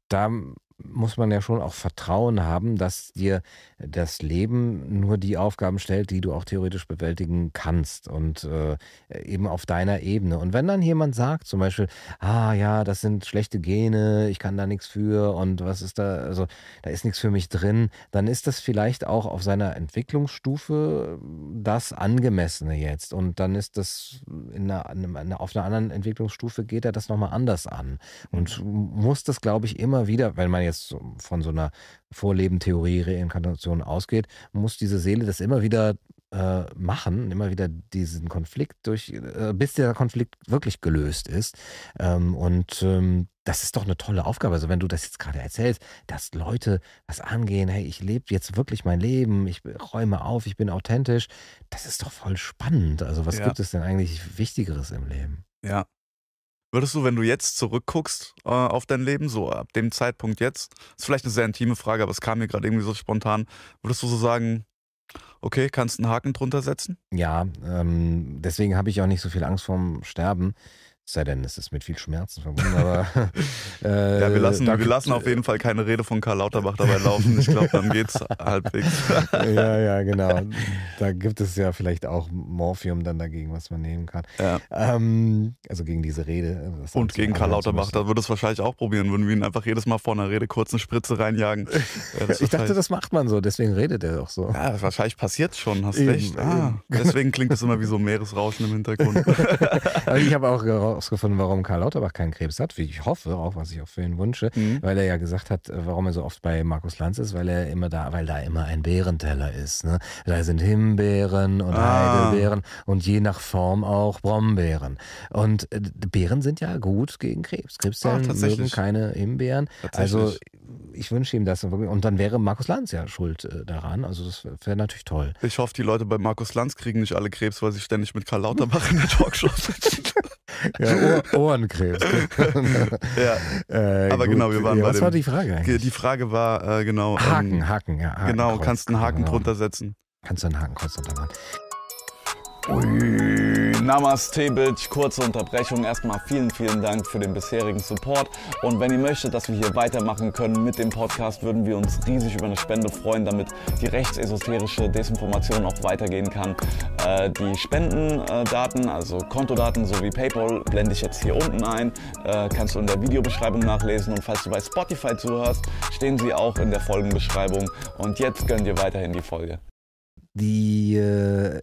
da muss man ja schon auch Vertrauen haben, dass dir das Leben nur die Aufgaben stellt, die du auch theoretisch bewältigen kannst und äh, eben auf deiner Ebene. Und wenn dann jemand sagt, zum Beispiel, ah ja, das sind schlechte Gene, ich kann da nichts für und was ist da, also da ist nichts für mich drin, dann ist das vielleicht auch auf seiner Entwicklungsstufe das Angemessene jetzt. Und dann ist das in einer, auf einer anderen Entwicklungsstufe geht er das nochmal anders an und muss das, glaube ich, immer wieder, wenn man jetzt von so einer Vorlebentheorie, Reinkarnation ausgeht, muss diese Seele das immer wieder äh, machen, immer wieder diesen Konflikt durch, äh, bis der Konflikt wirklich gelöst ist. Ähm, und ähm, das ist doch eine tolle Aufgabe. Also wenn du das jetzt gerade erzählst, dass Leute was angehen, hey, ich lebe jetzt wirklich mein Leben, ich räume auf, ich bin authentisch, das ist doch voll spannend. Also was ja. gibt es denn eigentlich Wichtigeres im Leben? Ja, Würdest du, wenn du jetzt zurückguckst äh, auf dein Leben, so ab dem Zeitpunkt jetzt, ist vielleicht eine sehr intime Frage, aber es kam mir gerade irgendwie so spontan, würdest du so sagen, okay, kannst einen Haken drunter setzen? Ja, ähm, deswegen habe ich auch nicht so viel Angst vorm Sterben. Sei denn, es ist mit viel Schmerzen verbunden, aber. Äh, ja, wir lassen, wir lassen auf jeden Fall keine Rede von Karl Lauterbach dabei laufen. Ich glaube, dann geht's halbwegs. ja, ja, genau. Da gibt es ja vielleicht auch Morphium dann dagegen, was man nehmen kann. Ja. Ähm, also gegen diese Rede. Und gegen Karl Lauterbach, da würde es wahrscheinlich auch probieren, würden wir ihn einfach jedes Mal vor einer Rede kurz eine Spritze reinjagen. Ja, ich dachte, das macht man so, deswegen redet er auch so. Ja, wahrscheinlich passiert schon, hast eben, recht. Ah, deswegen klingt es immer wie so Meeresrauschen im Hintergrund. Aber ich habe auch herausgefunden, warum Karl Lauterbach keinen Krebs hat, wie ich hoffe, auch was ich auch für ihn wünsche, mhm. weil er ja gesagt hat, äh, warum er so oft bei Markus Lanz ist, weil er immer da, weil da immer ein Bärenteller ist. Ne? Da sind Himbeeren und ah. Heidelbeeren und je nach Form auch Brombeeren. Und äh, Beeren sind ja gut gegen Krebs. Krebszellen ah, mögen keine Himbeeren. Also ich wünsche ihm das. Und dann wäre Markus Lanz ja schuld äh, daran. Also das wäre natürlich toll. Ich hoffe, die Leute bei Markus Lanz kriegen nicht alle Krebs, weil sie ständig mit Karl Lauterbach in der Talkshow sitzen. ja, Ohr Ohrenkrebs. ja. Äh, Aber gut. genau, wir waren ja, bei Was dem, war die Frage eigentlich? Die Frage war, äh, genau. Haken, ähm, Haken, ja. Haken, genau, kannst einen Haken genau. drunter setzen. Kannst du einen Haken kurz drunter machen. Ui, Namaste, Bitch. Kurze Unterbrechung. Erstmal vielen, vielen Dank für den bisherigen Support. Und wenn ihr möchtet, dass wir hier weitermachen können mit dem Podcast, würden wir uns riesig über eine Spende freuen, damit die rechtsesoterische Desinformation auch weitergehen kann. Äh, die Spendendaten, also Kontodaten sowie PayPal, blende ich jetzt hier unten ein. Äh, kannst du in der Videobeschreibung nachlesen. Und falls du bei Spotify zuhörst, stehen sie auch in der Folgenbeschreibung. Und jetzt gönnt ihr weiterhin die Folge die äh,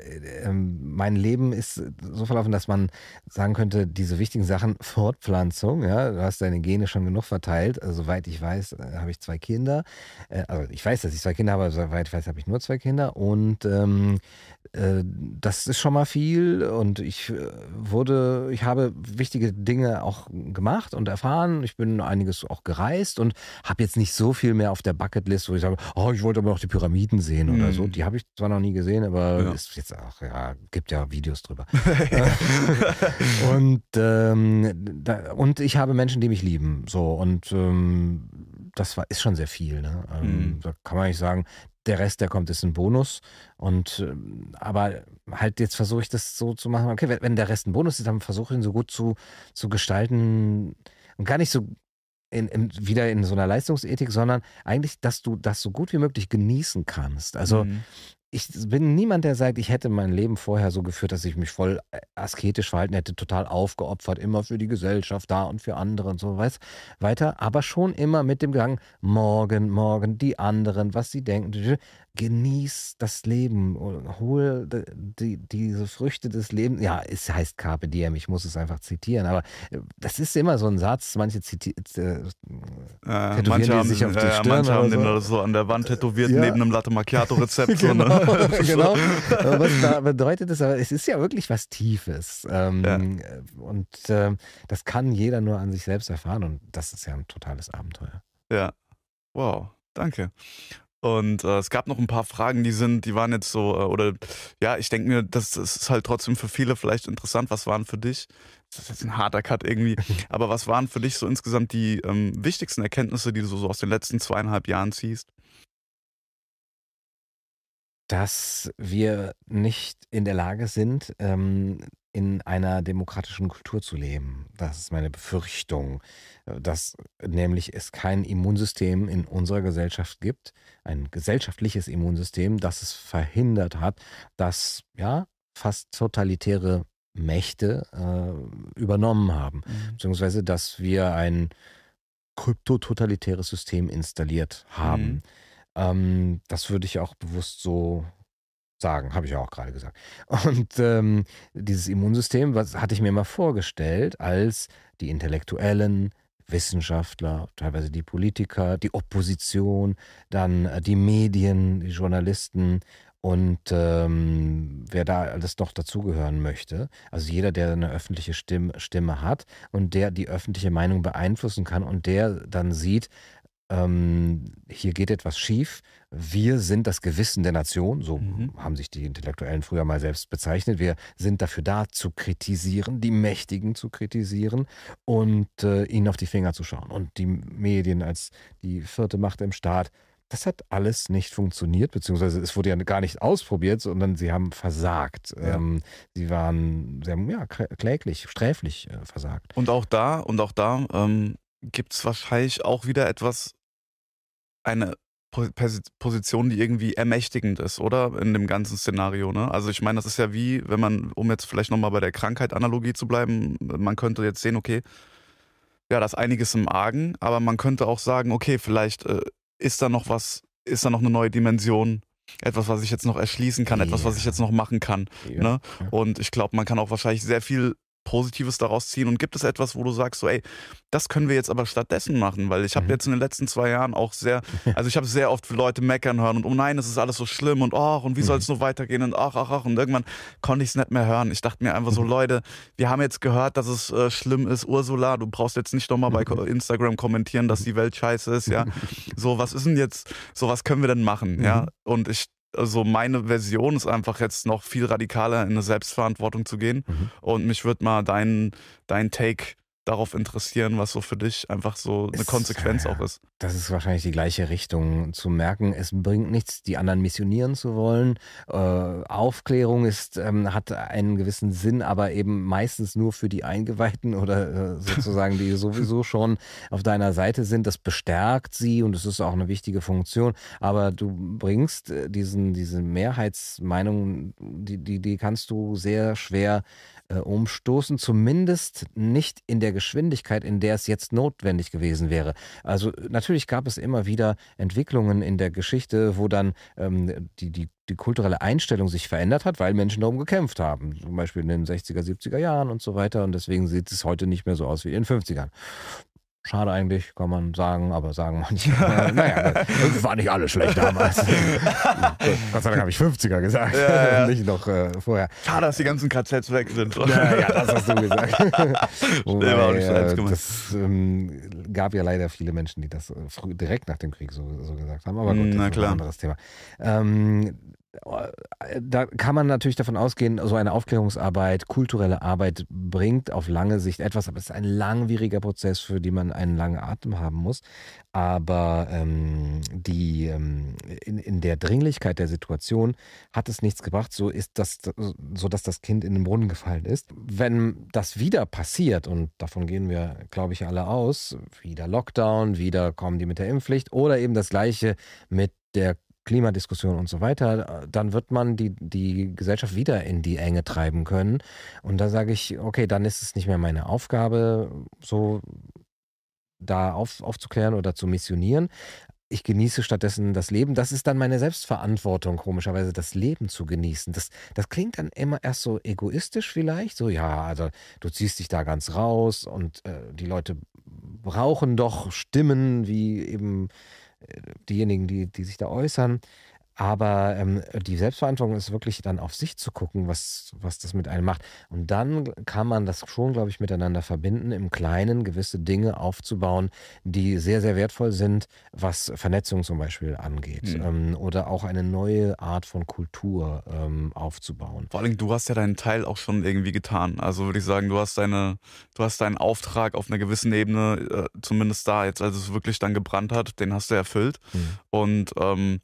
äh, mein Leben ist so verlaufen, dass man sagen könnte, diese wichtigen Sachen, Fortpflanzung, ja, du hast deine Gene schon genug verteilt. Also, soweit ich weiß, äh, habe ich zwei Kinder. Äh, also ich weiß, dass ich zwei Kinder habe, aber soweit ich weiß, habe ich nur zwei Kinder. Und ähm, äh, das ist schon mal viel. Und ich äh, wurde, ich habe wichtige Dinge auch gemacht und erfahren. Ich bin einiges auch gereist und habe jetzt nicht so viel mehr auf der Bucketlist, wo ich sage, oh, ich wollte aber noch die Pyramiden sehen mhm. oder so. Die habe ich zwar noch noch nie gesehen, aber ja. ist jetzt auch, ja, gibt ja Videos drüber. und, ähm, da, und ich habe Menschen, die mich lieben. So, und ähm, das war, ist schon sehr viel. Ne? Ähm, mhm. Da kann man nicht sagen, der Rest, der kommt, ist ein Bonus. Und ähm, aber halt jetzt versuche ich das so zu machen. Okay, wenn, wenn der Rest ein Bonus ist, dann versuche ich ihn so gut zu, zu gestalten und gar nicht so in, in, wieder in so einer Leistungsethik, sondern eigentlich, dass du das so gut wie möglich genießen kannst. Also mhm ich bin niemand, der sagt, ich hätte mein Leben vorher so geführt, dass ich mich voll äh, asketisch verhalten hätte, total aufgeopfert, immer für die Gesellschaft da und für andere und so weiß weiter, aber schon immer mit dem Gang, morgen, morgen, die anderen, was sie denken genieß das Leben, hol die, diese Früchte des Lebens. Ja, es heißt Carpe Diem, ich muss es einfach zitieren, aber äh, das ist immer so ein Satz, manche zitieren äh, äh, manche haben, sich auf die Stirn manche haben so. den so an der Wand tätowiert, ja. neben einem Latte Macchiato-Rezept. genau, so, ne? genau. was da bedeutet es, aber es ist ja wirklich was Tiefes. Ähm, ja. Und äh, das kann jeder nur an sich selbst erfahren und das ist ja ein totales Abenteuer. Ja, wow. Danke. Und äh, es gab noch ein paar Fragen, die sind, die waren jetzt so, äh, oder ja, ich denke mir, das, das, ist halt trotzdem für viele vielleicht interessant. Was waren für dich? Das ist jetzt ein harter Cut irgendwie, aber was waren für dich so insgesamt die ähm, wichtigsten Erkenntnisse, die du so aus den letzten zweieinhalb Jahren ziehst? Dass wir nicht in der Lage sind, ähm, in einer demokratischen Kultur zu leben. Das ist meine Befürchtung, äh, dass nämlich es kein Immunsystem in unserer Gesellschaft gibt, ein gesellschaftliches Immunsystem, das es verhindert hat, dass ja fast totalitäre Mächte äh, übernommen haben, mhm. beziehungsweise dass wir ein kryptototalitäres System installiert haben. Mhm. Ähm, das würde ich auch bewusst so sagen, habe ich auch gerade gesagt. Und ähm, dieses Immunsystem, was hatte ich mir mal vorgestellt, als die Intellektuellen, Wissenschaftler, teilweise die Politiker, die Opposition, dann äh, die Medien, die Journalisten und ähm, wer da alles noch dazugehören möchte. Also jeder, der eine öffentliche Stimme, Stimme hat und der die öffentliche Meinung beeinflussen kann und der dann sieht, ähm, hier geht etwas schief. Wir sind das Gewissen der Nation, so mhm. haben sich die Intellektuellen früher mal selbst bezeichnet. Wir sind dafür da, zu kritisieren, die Mächtigen zu kritisieren und äh, ihnen auf die Finger zu schauen. Und die Medien als die vierte Macht im Staat. Das hat alles nicht funktioniert, beziehungsweise es wurde ja gar nicht ausprobiert, sondern sie haben versagt. Ja. Ähm, sie waren, sie haben ja kläglich, sträflich äh, versagt. Und auch da, und auch da ähm, gibt es wahrscheinlich auch wieder etwas, eine Position, die irgendwie ermächtigend ist, oder? In dem ganzen Szenario, ne? Also ich meine, das ist ja wie, wenn man, um jetzt vielleicht nochmal bei der Krankheit-Analogie zu bleiben, man könnte jetzt sehen, okay, ja, das ist einiges im Argen, aber man könnte auch sagen, okay, vielleicht äh, ist da noch was, ist da noch eine neue Dimension, etwas, was ich jetzt noch erschließen kann, ja. etwas, was ich jetzt noch machen kann. Ja. Ne? Und ich glaube, man kann auch wahrscheinlich sehr viel Positives daraus ziehen? Und gibt es etwas, wo du sagst, so, ey, das können wir jetzt aber stattdessen machen? Weil ich habe mhm. jetzt in den letzten zwei Jahren auch sehr, also ich habe sehr oft Leute meckern hören und oh nein, es ist alles so schlimm und ach, und wie soll es mhm. nur weitergehen und ach, ach, ach. Und irgendwann konnte ich es nicht mehr hören. Ich dachte mir einfach so, Leute, wir haben jetzt gehört, dass es äh, schlimm ist. Ursula, du brauchst jetzt nicht nochmal bei Instagram kommentieren, dass die Welt scheiße ist, ja. So, was ist denn jetzt, so was können wir denn machen, ja? Mhm. Und ich also meine Version ist einfach jetzt noch viel radikaler in eine Selbstverantwortung zu gehen. Mhm. Und mich würde mal dein, dein Take darauf interessieren, was so für dich einfach so eine ist, Konsequenz auch ist. Das ist wahrscheinlich die gleiche Richtung, zu merken, es bringt nichts, die anderen missionieren zu wollen. Äh, Aufklärung ist, ähm, hat einen gewissen Sinn, aber eben meistens nur für die Eingeweihten oder äh, sozusagen, die sowieso schon auf deiner Seite sind. Das bestärkt sie und es ist auch eine wichtige Funktion. Aber du bringst äh, diesen, diese Mehrheitsmeinung, die, die, die kannst du sehr schwer äh, umstoßen, zumindest nicht in der Geschwindigkeit, in der es jetzt notwendig gewesen wäre. Also natürlich gab es immer wieder Entwicklungen in der Geschichte, wo dann ähm, die, die, die kulturelle Einstellung sich verändert hat, weil Menschen darum gekämpft haben. Zum Beispiel in den 60er, 70er Jahren und so weiter. Und deswegen sieht es heute nicht mehr so aus wie in den 50ern. Schade eigentlich, kann man sagen, aber sagen manche. Äh, naja, war nicht alles schlecht damals. Gott sei Dank habe ich 50er gesagt, ja, ja. nicht noch äh, vorher. Schade, dass die ganzen KZs weg sind. Ja, ja, das hast du gesagt. Wobei, äh, das ähm, gab ja leider viele Menschen, die das äh, direkt nach dem Krieg so, so gesagt haben. Aber gut, das Na, ist ein anderes Thema. Ähm, da kann man natürlich davon ausgehen, so eine Aufklärungsarbeit, kulturelle Arbeit bringt auf lange Sicht etwas, aber es ist ein langwieriger Prozess, für den man einen langen Atem haben muss. Aber ähm, die, ähm, in, in der Dringlichkeit der Situation hat es nichts gebracht, so ist das, so dass das Kind in den Brunnen gefallen ist. Wenn das wieder passiert, und davon gehen wir, glaube ich, alle aus, wieder Lockdown, wieder kommen die mit der Impfpflicht oder eben das gleiche mit der Klimadiskussion und so weiter, dann wird man die, die Gesellschaft wieder in die Enge treiben können. Und da sage ich, okay, dann ist es nicht mehr meine Aufgabe, so da auf, aufzuklären oder zu missionieren. Ich genieße stattdessen das Leben. Das ist dann meine Selbstverantwortung, komischerweise, das Leben zu genießen. Das, das klingt dann immer erst so egoistisch vielleicht. So, ja, also du ziehst dich da ganz raus und äh, die Leute brauchen doch Stimmen wie eben diejenigen, die, die sich da äußern. Aber ähm, die Selbstverantwortung ist wirklich dann auf sich zu gucken, was, was das mit einem macht. Und dann kann man das schon, glaube ich, miteinander verbinden, im Kleinen gewisse Dinge aufzubauen, die sehr, sehr wertvoll sind, was Vernetzung zum Beispiel angeht. Mhm. Ähm, oder auch eine neue Art von Kultur ähm, aufzubauen. Vor allem, du hast ja deinen Teil auch schon irgendwie getan. Also würde ich sagen, du hast deine, du hast deinen Auftrag auf einer gewissen Ebene, äh, zumindest da jetzt, als es wirklich dann gebrannt hat, den hast du erfüllt. Mhm. Und ähm,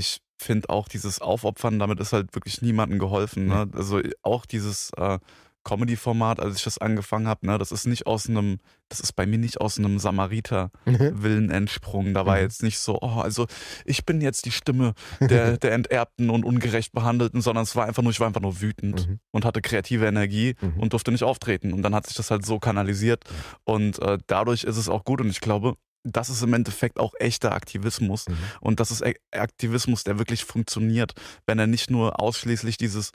ich finde auch dieses Aufopfern, damit ist halt wirklich niemandem geholfen. Ne? Also auch dieses äh, Comedy-Format, als ich das angefangen habe, ne, das ist nicht aus einem, das ist bei mir nicht aus einem Samariter-Willen entsprungen. Da war mhm. jetzt nicht so, oh, also ich bin jetzt die Stimme der, der Enterbten und ungerecht Behandelten, sondern es war einfach nur, ich war einfach nur wütend mhm. und hatte kreative Energie mhm. und durfte nicht auftreten. Und dann hat sich das halt so kanalisiert. Und äh, dadurch ist es auch gut. Und ich glaube, das ist im Endeffekt auch echter Aktivismus. Mhm. Und das ist Aktivismus, der wirklich funktioniert, wenn er nicht nur ausschließlich dieses,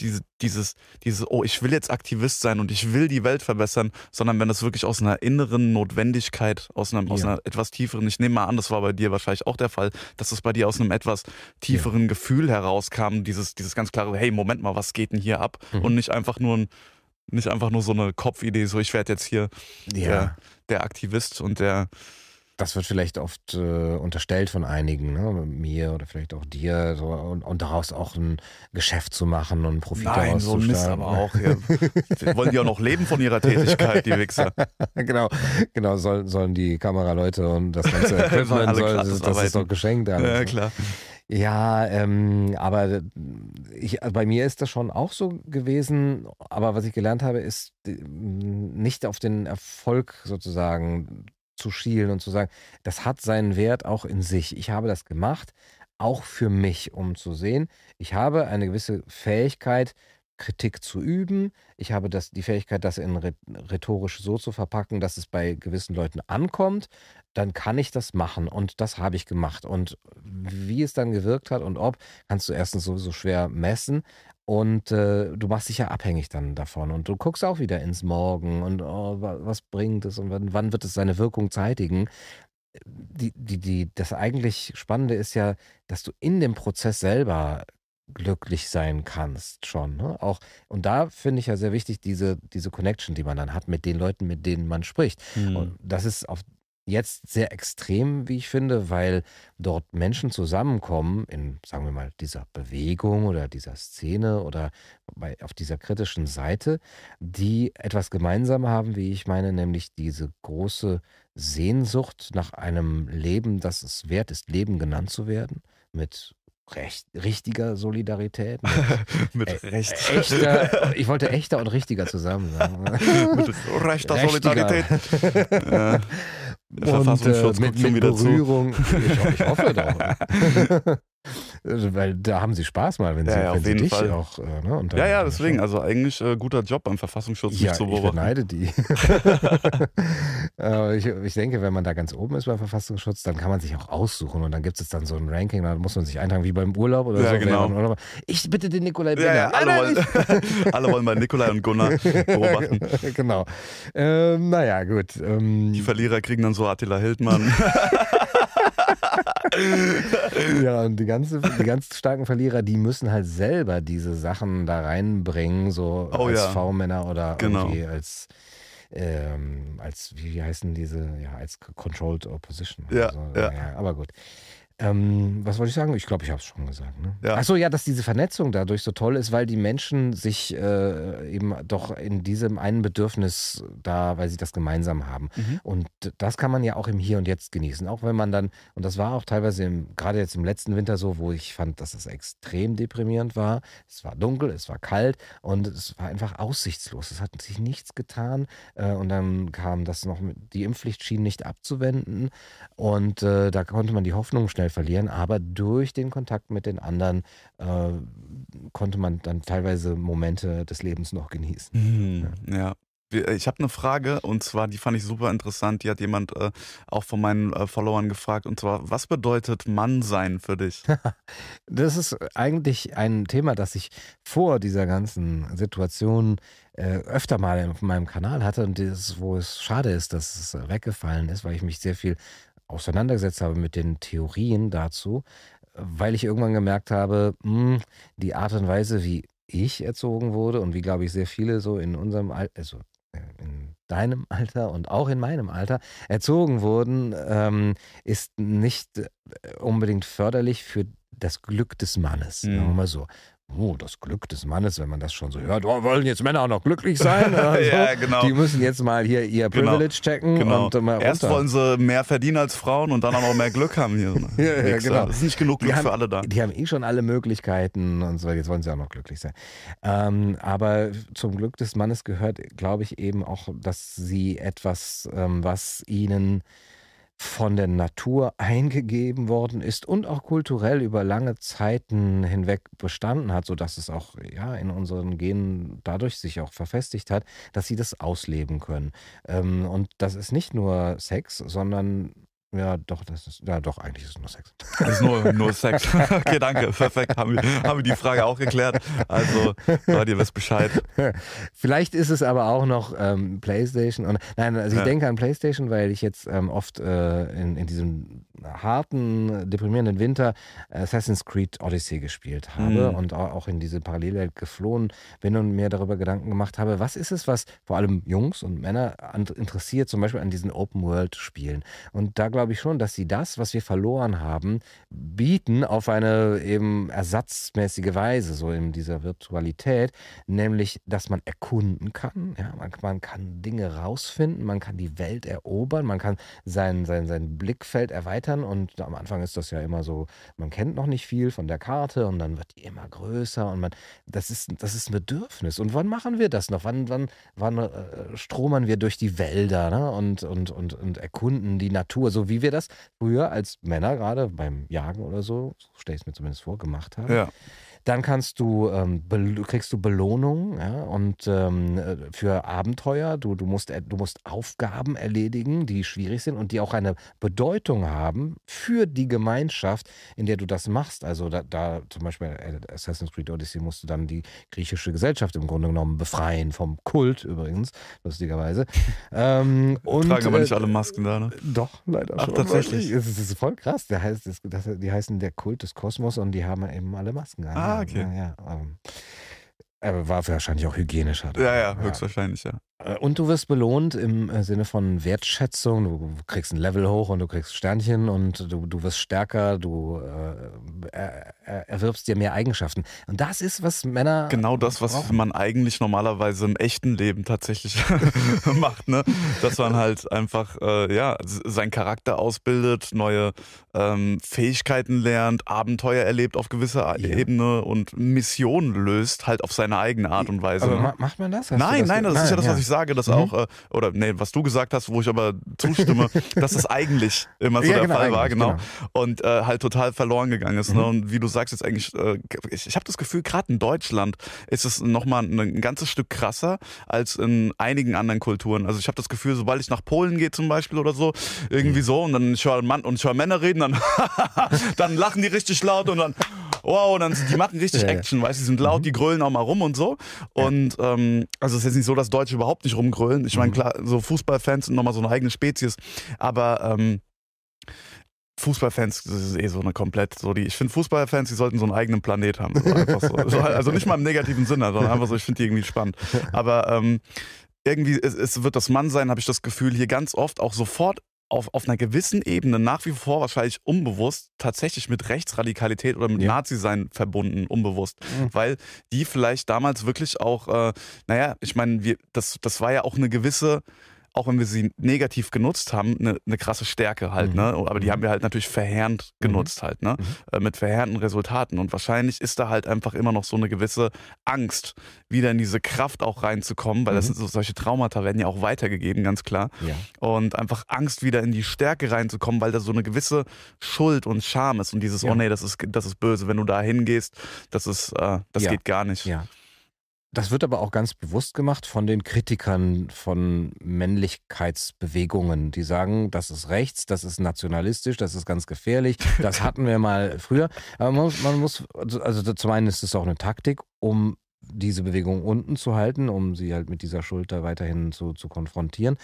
diese, dieses, dieses, oh, ich will jetzt Aktivist sein und ich will die Welt verbessern, sondern wenn das wirklich aus einer inneren Notwendigkeit, aus, einem, ja. aus einer etwas tieferen, ich nehme mal an, das war bei dir wahrscheinlich auch der Fall, dass es bei dir aus einem etwas tieferen ja. Gefühl herauskam, dieses, dieses ganz klare, hey, Moment mal, was geht denn hier ab? Mhm. Und nicht einfach nur ein, nicht einfach nur so eine Kopfidee, so ich werde jetzt hier ja. der, der Aktivist und der das wird vielleicht oft äh, unterstellt von einigen, ne? mir oder vielleicht auch dir, so, und, und, daraus auch ein Geschäft zu machen und Profit Nein, daraus so zu Mist aber auch. Ja. Wollen die auch noch leben von ihrer Tätigkeit, die Wichser? genau, genau, soll, sollen die Kameraleute und das ganze Equipment, soll, das, das ist doch geschenkt. Alles. Ja, klar. Ja, ähm, aber ich, also bei mir ist das schon auch so gewesen. Aber was ich gelernt habe, ist nicht auf den Erfolg sozusagen zu schielen und zu sagen, das hat seinen Wert auch in sich. Ich habe das gemacht, auch für mich, um zu sehen, ich habe eine gewisse Fähigkeit, Kritik zu üben. Ich habe das, die Fähigkeit, das in rhetorisch so zu verpacken, dass es bei gewissen Leuten ankommt. Dann kann ich das machen und das habe ich gemacht. Und wie es dann gewirkt hat und ob, kannst du erstens sowieso schwer messen. Und äh, du machst dich ja abhängig dann davon. Und du guckst auch wieder ins Morgen und oh, was bringt es und wann, wird es seine Wirkung zeitigen. Die, die, die, das eigentlich Spannende ist ja, dass du in dem Prozess selber glücklich sein kannst schon. Ne? Auch, und da finde ich ja sehr wichtig, diese, diese Connection, die man dann hat mit den Leuten, mit denen man spricht. Mhm. Und das ist auf jetzt sehr extrem, wie ich finde, weil dort Menschen zusammenkommen in, sagen wir mal, dieser Bewegung oder dieser Szene oder bei, auf dieser kritischen Seite, die etwas gemeinsam haben, wie ich meine, nämlich diese große Sehnsucht nach einem Leben, das es wert ist, Leben genannt zu werden, mit recht, richtiger Solidarität. Mit, mit recht. Echter, ich wollte echter und richtiger zusammen sagen. mit rechter. Solidarität. ja. Der und äh, mit, mit Berührung. Ich, ich, hoffe doch. Also, weil da haben sie Spaß mal, wenn sie, ja, wenn sie dich Fall. auch. Äh, ne, ja, ja, deswegen. Also eigentlich äh, guter Job beim Verfassungsschutz, ja, zu beobachten. Ich beneide die. ich, ich, denke, wenn man da ganz oben ist beim Verfassungsschutz, dann kann man sich auch aussuchen und dann gibt es dann so ein Ranking, da muss man sich eintragen wie beim Urlaub oder ja, so. Genau. Oder, ich bitte den Nikolai Binder. Ja, alle, wollen, alle wollen bei Nikolai und Gunnar beobachten. genau. Ähm, naja, gut. Ähm, die Verlierer kriegen dann so Attila Hildmann. ja, und die, ganze, die ganz starken Verlierer, die müssen halt selber diese Sachen da reinbringen, so oh, als ja. V-Männer oder genau. irgendwie als, ähm, als, wie heißen diese, ja, als Controlled Opposition. Ja, so. ja. ja. Aber gut. Ähm, was wollte ich sagen? Ich glaube, ich habe es schon gesagt. Ne? Ja. Achso, ja, dass diese Vernetzung dadurch so toll ist, weil die Menschen sich äh, eben doch in diesem einen Bedürfnis da, weil sie das gemeinsam haben. Mhm. Und das kann man ja auch im Hier und Jetzt genießen. Auch wenn man dann, und das war auch teilweise im, gerade jetzt im letzten Winter so, wo ich fand, dass es extrem deprimierend war. Es war dunkel, es war kalt und es war einfach aussichtslos. Es hat sich nichts getan. Äh, und dann kam das noch, mit, die Impfpflicht schien nicht abzuwenden. Und äh, da konnte man die Hoffnung schnell schnell verlieren, aber durch den Kontakt mit den anderen äh, konnte man dann teilweise Momente des Lebens noch genießen. Mhm, ja. ja. Ich habe eine Frage und zwar, die fand ich super interessant. Die hat jemand äh, auch von meinen äh, Followern gefragt und zwar, was bedeutet Mann sein für dich? das ist eigentlich ein Thema, das ich vor dieser ganzen Situation äh, öfter mal auf meinem Kanal hatte und das, wo es schade ist, dass es weggefallen ist, weil ich mich sehr viel auseinandergesetzt habe mit den Theorien dazu, weil ich irgendwann gemerkt habe, mh, hm, die Art und Weise, wie ich erzogen wurde und wie, glaube ich, sehr viele so in unserem Alter, also äh, in deinem Alter und auch in meinem Alter erzogen wurden, ähm, ist nicht äh, unbedingt förderlich für das Glück des Mannes. Mhm. Sagen wir mal so. Oh, das Glück des Mannes, wenn man das schon so hört. Oh, wollen jetzt Männer auch noch glücklich sein? Also, ja, genau. Die müssen jetzt mal hier ihr genau. Privilege checken. Genau. Und mal Erst wollen sie mehr verdienen als Frauen und dann auch noch mehr Glück haben hier. ja, ja, genau. Das ist nicht genug Glück haben, für alle da. Die haben eh schon alle Möglichkeiten und so. Jetzt wollen sie auch noch glücklich sein. Ähm, aber zum Glück des Mannes gehört, glaube ich, eben auch, dass sie etwas, ähm, was ihnen von der Natur eingegeben worden ist und auch kulturell über lange Zeiten hinweg bestanden hat, sodass es auch ja, in unseren Genen dadurch sich auch verfestigt hat, dass sie das ausleben können. Ähm, und das ist nicht nur Sex, sondern ja, doch, das ist, ja, doch, eigentlich ist es nur Sex. Das ist nur, nur Sex. Okay, danke, perfekt. Haben wir, haben wir die Frage auch geklärt. Also, Leute, ihr wisst Bescheid. Vielleicht ist es aber auch noch ähm, PlayStation. Und, nein, also ich ja. denke an PlayStation, weil ich jetzt ähm, oft äh, in, in diesem harten, deprimierenden Winter Assassin's Creed Odyssey gespielt habe mhm. und auch in diese Parallelwelt geflohen bin und mir darüber Gedanken gemacht habe, was ist es, was vor allem Jungs und Männer interessiert, zum Beispiel an diesen Open-World-Spielen. Und da glaube ich schon, dass sie das, was wir verloren haben, bieten auf eine eben ersatzmäßige Weise, so in dieser Virtualität, nämlich, dass man erkunden kann. Ja, man, man kann Dinge rausfinden, man kann die Welt erobern, man kann sein, sein, sein Blickfeld erweitern und am Anfang ist das ja immer so, man kennt noch nicht viel von der Karte und dann wird die immer größer und man, das ist, das ist ein Bedürfnis. Und wann machen wir das noch? Wann, wann, wann äh, stromern wir durch die Wälder ne? und, und, und, und erkunden die Natur, so wie wir das früher als Männer gerade beim Jagen oder so, so stelle ich es mir zumindest vor, gemacht haben. Ja. Dann kannst du, ähm, kriegst du Belohnung ja, und ähm, äh, für Abenteuer. Du, du, musst, du musst Aufgaben erledigen, die schwierig sind und die auch eine Bedeutung haben für die Gemeinschaft, in der du das machst. Also da, da zum Beispiel Assassin's Creed Odyssey musst du dann die griechische Gesellschaft im Grunde genommen befreien, vom Kult übrigens, lustigerweise. ähm, und, Tragen aber nicht äh, alle Masken da, ne? Doch, leider Ach, schon. tatsächlich. Es ist voll krass. Der heißt, das, die heißen der Kult des Kosmos und die haben eben alle Masken. Ah, okay. Ja, ja, ähm, aber war wahrscheinlich auch hygienischer. Ja, ja, höchstwahrscheinlich, ja. Äh, und du wirst belohnt im äh, Sinne von Wertschätzung. Du kriegst ein Level hoch und du kriegst Sternchen und du, du wirst stärker, du äh, er, erwirbst dir mehr Eigenschaften. Und das ist, was Männer. Genau das, was brauchen. man eigentlich normalerweise im echten Leben tatsächlich macht, ne? Dass man halt einfach äh, ja, seinen Charakter ausbildet, neue ähm, Fähigkeiten lernt, Abenteuer erlebt auf gewisser ja. Ebene und Missionen löst, halt auf seine eigene Art und Weise. Aber ne? macht man das? Hast nein, das nein, das ist ja das, was ich sage, dass mhm. auch, äh, oder nee, was du gesagt hast, wo ich aber zustimme, dass es eigentlich immer so ja, der genau, Fall war, genau. genau. Und äh, halt total verloren gegangen ist. Ne? Mhm. Ne? Und wie du sagst jetzt eigentlich, äh, ich, ich habe das Gefühl, gerade in Deutschland ist es nochmal ein, ein ganzes Stück krasser als in einigen anderen Kulturen. Also ich habe das Gefühl, sobald ich nach Polen gehe zum Beispiel oder so, irgendwie mhm. so, und dann ich höre Mann und ich höre Männer reden, dann, dann lachen die richtig laut und dann wow, dann, die machen richtig ja, Action, weißt du, die sind laut, mhm. die grölen auch mal rum und so. Und ähm, also es ist jetzt nicht so, dass Deutsche überhaupt nicht rumgrölen. Ich meine, mhm. klar, so Fußballfans sind nochmal so eine eigene Spezies, aber ähm, Fußballfans, das ist eh so eine komplett so die. Ich finde Fußballfans, die sollten so einen eigenen Planet haben. So, so. also nicht mal im negativen Sinne, sondern einfach so, ich finde die irgendwie spannend. Aber ähm, irgendwie, es, es, wird das Mann sein, habe ich das Gefühl, hier ganz oft auch sofort auf, auf einer gewissen Ebene nach wie vor wahrscheinlich unbewusst tatsächlich mit Rechtsradikalität oder mit ja. Nazi-Sein verbunden, unbewusst. Mhm. Weil die vielleicht damals wirklich auch, äh, naja, ich meine, das, das war ja auch eine gewisse auch wenn wir sie negativ genutzt haben, eine, eine krasse Stärke halt, ne? mhm. ne? Aber die mhm. haben wir halt natürlich verheerend mhm. genutzt mhm. halt, ne? Mhm. Äh, mit verheerenden Resultaten. Und wahrscheinlich ist da halt einfach immer noch so eine gewisse Angst, wieder in diese Kraft auch reinzukommen, weil das sind so solche Traumata werden ja auch weitergegeben, ganz klar. Ja. Und einfach Angst, wieder in die Stärke reinzukommen, weil da so eine gewisse Schuld und Scham ist und dieses, ja. oh nee, das ist, das ist böse, wenn du da hingehst, das ist, äh, das ja. geht gar nicht. Ja. Das wird aber auch ganz bewusst gemacht von den Kritikern von Männlichkeitsbewegungen, die sagen, das ist rechts, das ist nationalistisch, das ist ganz gefährlich, das hatten wir mal früher. Aber man muss, man muss also zum einen ist es auch eine Taktik, um diese Bewegung unten zu halten, um sie halt mit dieser Schulter weiterhin zu, zu konfrontieren.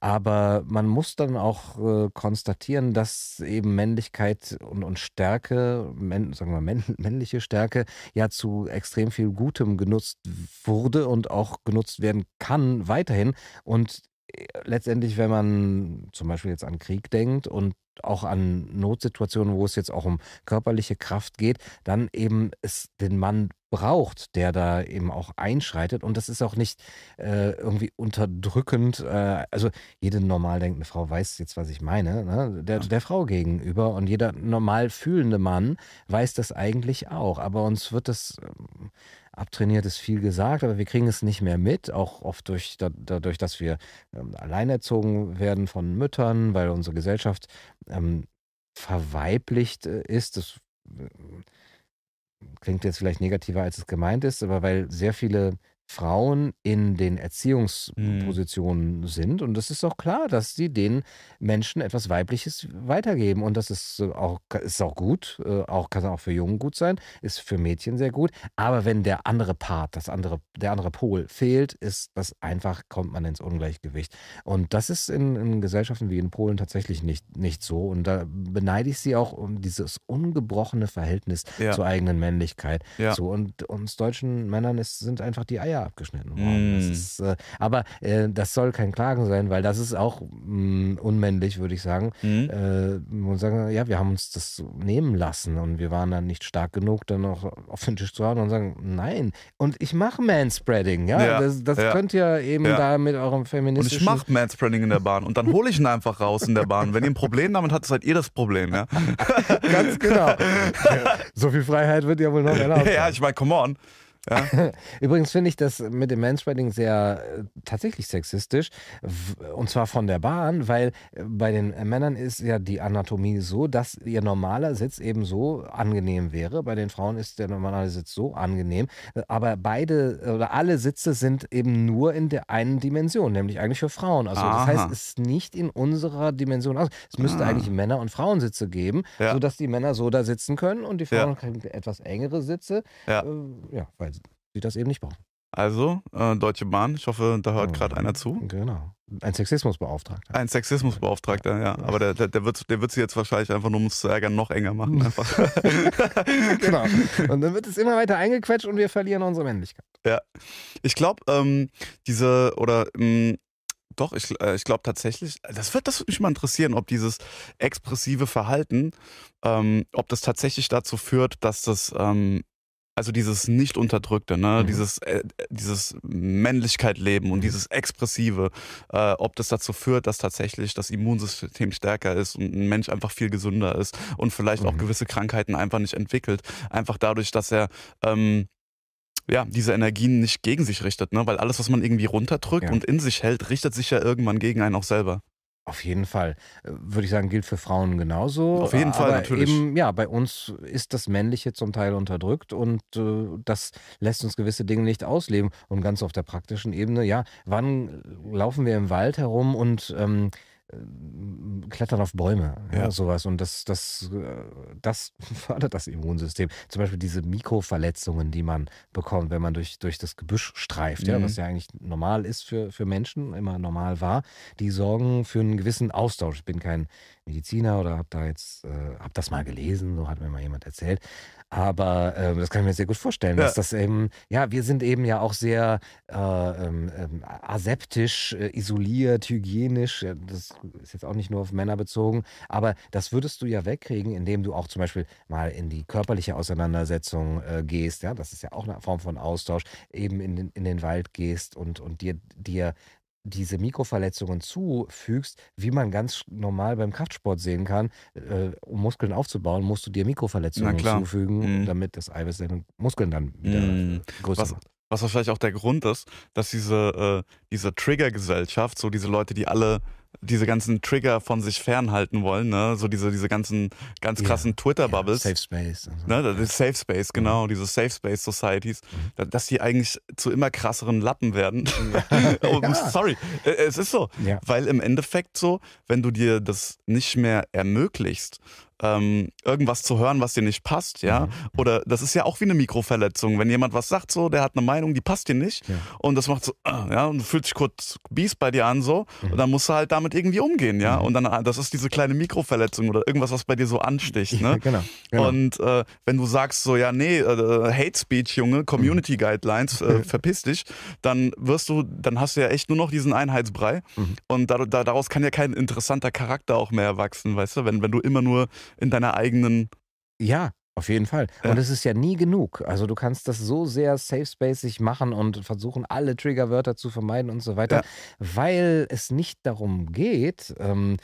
Aber man muss dann auch äh, konstatieren, dass eben Männlichkeit und, und Stärke, männ, sagen wir männ, männliche Stärke, ja zu extrem viel Gutem genutzt wurde und auch genutzt werden kann weiterhin. Und äh, letztendlich, wenn man zum Beispiel jetzt an Krieg denkt und auch an Notsituationen, wo es jetzt auch um körperliche Kraft geht, dann eben es den Mann braucht, der da eben auch einschreitet. Und das ist auch nicht äh, irgendwie unterdrückend. Äh, also jede normal denkende Frau weiß jetzt, was ich meine, ne? der, der Frau gegenüber. Und jeder normal fühlende Mann weiß das eigentlich auch. Aber uns wird das ähm, abtrainiert, ist viel gesagt, aber wir kriegen es nicht mehr mit. Auch oft durch, da, dadurch, dass wir ähm, alleinerzogen werden von Müttern, weil unsere Gesellschaft ähm, verweiblicht äh, ist. Das äh, klingt jetzt vielleicht negativer, als es gemeint ist, aber weil sehr viele Frauen in den mhm. Erziehungspositionen sind. Und es ist auch klar, dass sie den Menschen etwas Weibliches weitergeben. Und das ist auch, ist auch gut, äh, auch, kann auch für Jungen gut sein, ist für Mädchen sehr gut. Aber wenn der andere Part, das andere, der andere Pol fehlt, ist das einfach, kommt man ins Ungleichgewicht. Und das ist in, in Gesellschaften wie in Polen tatsächlich nicht, nicht so. Und da beneide ich sie auch um dieses ungebrochene Verhältnis ja. zur eigenen Männlichkeit. Ja. So, und uns deutschen Männern ist, sind einfach die Eier abgeschnitten worden. Mm. Ist, äh, aber äh, das soll kein Klagen sein, weil das ist auch mh, mm, unmännlich, würde ich sagen. Mm. Äh, sagen, ja, wir haben uns das nehmen lassen und wir waren dann nicht stark genug, dann auch auf den Tisch zu hauen und sagen, nein. Und ich mache Manspreading, ja. ja das, das ja. könnt ihr eben ja. da mit eurem feministischen... Und ich mache Manspreading in der Bahn und dann hole ich ihn einfach raus in der Bahn. Wenn ihr ein Problem damit habt, seid ihr das Problem, ja. Ganz genau. so viel Freiheit wird ja wohl noch erlaubt. Ja, ich meine, come on. Ja. Übrigens finde ich das mit dem Manspreading sehr äh, tatsächlich sexistisch. Und zwar von der Bahn, weil äh, bei den Männern ist ja die Anatomie so, dass ihr normaler Sitz eben so angenehm wäre. Bei den Frauen ist der normale Sitz so angenehm. Aber beide oder alle Sitze sind eben nur in der einen Dimension, nämlich eigentlich für Frauen. Also Aha. das heißt, es ist nicht in unserer Dimension aus. Es müsste ah. eigentlich Männer- und Frauensitze geben, ja. sodass die Männer so da sitzen können und die Frauen ja. kriegen etwas engere Sitze. Ja, äh, ja weil sie das eben nicht brauchen. Also, äh, Deutsche Bahn, ich hoffe, da hört gerade einer zu. Genau. Ein Sexismusbeauftragter. Ein Sexismusbeauftragter, ja. Aber der, der, der, wird, der wird sie jetzt wahrscheinlich einfach nur, um es zu ärgern, noch enger machen. Einfach. genau. Und dann wird es immer weiter eingequetscht und wir verlieren unsere Männlichkeit. Ja. Ich glaube, ähm, diese, oder ähm, doch, ich, äh, ich glaube tatsächlich, das wird, das würde mich mal interessieren, ob dieses expressive Verhalten, ähm, ob das tatsächlich dazu führt, dass das ähm, also dieses nicht unterdrückte, ne, mhm. dieses äh, dieses Männlichkeit leben und mhm. dieses expressive, äh, ob das dazu führt, dass tatsächlich das Immunsystem stärker ist und ein Mensch einfach viel gesünder ist und vielleicht mhm. auch gewisse Krankheiten einfach nicht entwickelt, einfach dadurch, dass er ähm, ja, diese Energien nicht gegen sich richtet, ne? Weil alles, was man irgendwie runterdrückt ja. und in sich hält, richtet sich ja irgendwann gegen einen auch selber. Auf jeden Fall. Äh, würde ich sagen, gilt für Frauen genauso. Auf jeden Fall, natürlich. Eben, ja, bei uns ist das Männliche zum Teil unterdrückt und äh, das lässt uns gewisse Dinge nicht ausleben. Und ganz auf der praktischen Ebene, ja, wann laufen wir im Wald herum und ähm, äh, klettern auf Bäume, ja. ja. sowas. Und das, das, äh, das fördert das Immunsystem. Zum Beispiel diese Mikroverletzungen, die man bekommt, wenn man durch, durch das Gebüsch streift, mhm. ja, was ja eigentlich normal ist für, für Menschen, immer normal war, die sorgen für einen gewissen Austausch. Ich bin kein Mediziner oder habe da jetzt, äh, habe das mal gelesen, so hat mir mal jemand erzählt. Aber äh, das kann ich mir sehr gut vorstellen, ja. dass das eben, ja, wir sind eben ja auch sehr äh, ähm, ähm aseptisch, äh, isoliert, hygienisch. Das ist jetzt auch nicht nur auf Männer bezogen, aber das würdest du ja wegkriegen, indem du auch zum Beispiel mal in die körperliche Auseinandersetzung äh, gehst. Ja, das ist ja auch eine Form von Austausch. Eben in den, in den Wald gehst und, und dir, dir diese Mikroverletzungen zufügst, wie man ganz normal beim Kraftsport sehen kann, äh, um Muskeln aufzubauen, musst du dir Mikroverletzungen zufügen, mhm. damit das Eiweiß deine Muskeln dann wieder mhm. größer was, macht. Was wahrscheinlich auch der Grund ist, dass diese, äh, diese Trigger-Gesellschaft, so diese Leute, die alle diese ganzen Trigger von sich fernhalten wollen, ne? So diese, diese ganzen ganz krassen ja, Twitter-Bubbles. Ja, Safe Space. So. Ne? Das ist Safe Space, genau, mhm. diese Safe Space Societies, mhm. dass die eigentlich zu immer krasseren Lappen werden. oh, ja. Sorry, äh, es ist so. Weil im Endeffekt so, wenn du dir das nicht mehr ermöglicht, ähm, irgendwas zu hören, was dir nicht passt, ja. Mhm. Oder das ist ja auch wie eine Mikroverletzung. Wenn jemand was sagt, so, der hat eine Meinung, die passt dir nicht. Ja. Und das macht so, äh, ja, und du fühlst dich kurz biest bei dir an, so. Mhm. Und dann musst du halt damit irgendwie umgehen, ja. Mhm. Und dann, ah, das ist diese kleine Mikroverletzung oder irgendwas, was bei dir so ansticht, ne? genau, genau. Und äh, wenn du sagst so, ja, nee, äh, Hate Speech, Junge, Community mhm. Guidelines, äh, verpiss dich, dann wirst du, dann hast du ja echt nur noch diesen Einheitsbrei. Mhm. Und da, da, daraus kann ja kein interessanter Charakter auch mehr erwachsen, weißt du, wenn, wenn du immer nur in deiner eigenen. Ja, auf jeden Fall. Ja. Und es ist ja nie genug. Also du kannst das so sehr safe spacig machen und versuchen, alle Triggerwörter zu vermeiden und so weiter, ja. weil es nicht darum geht, ähm,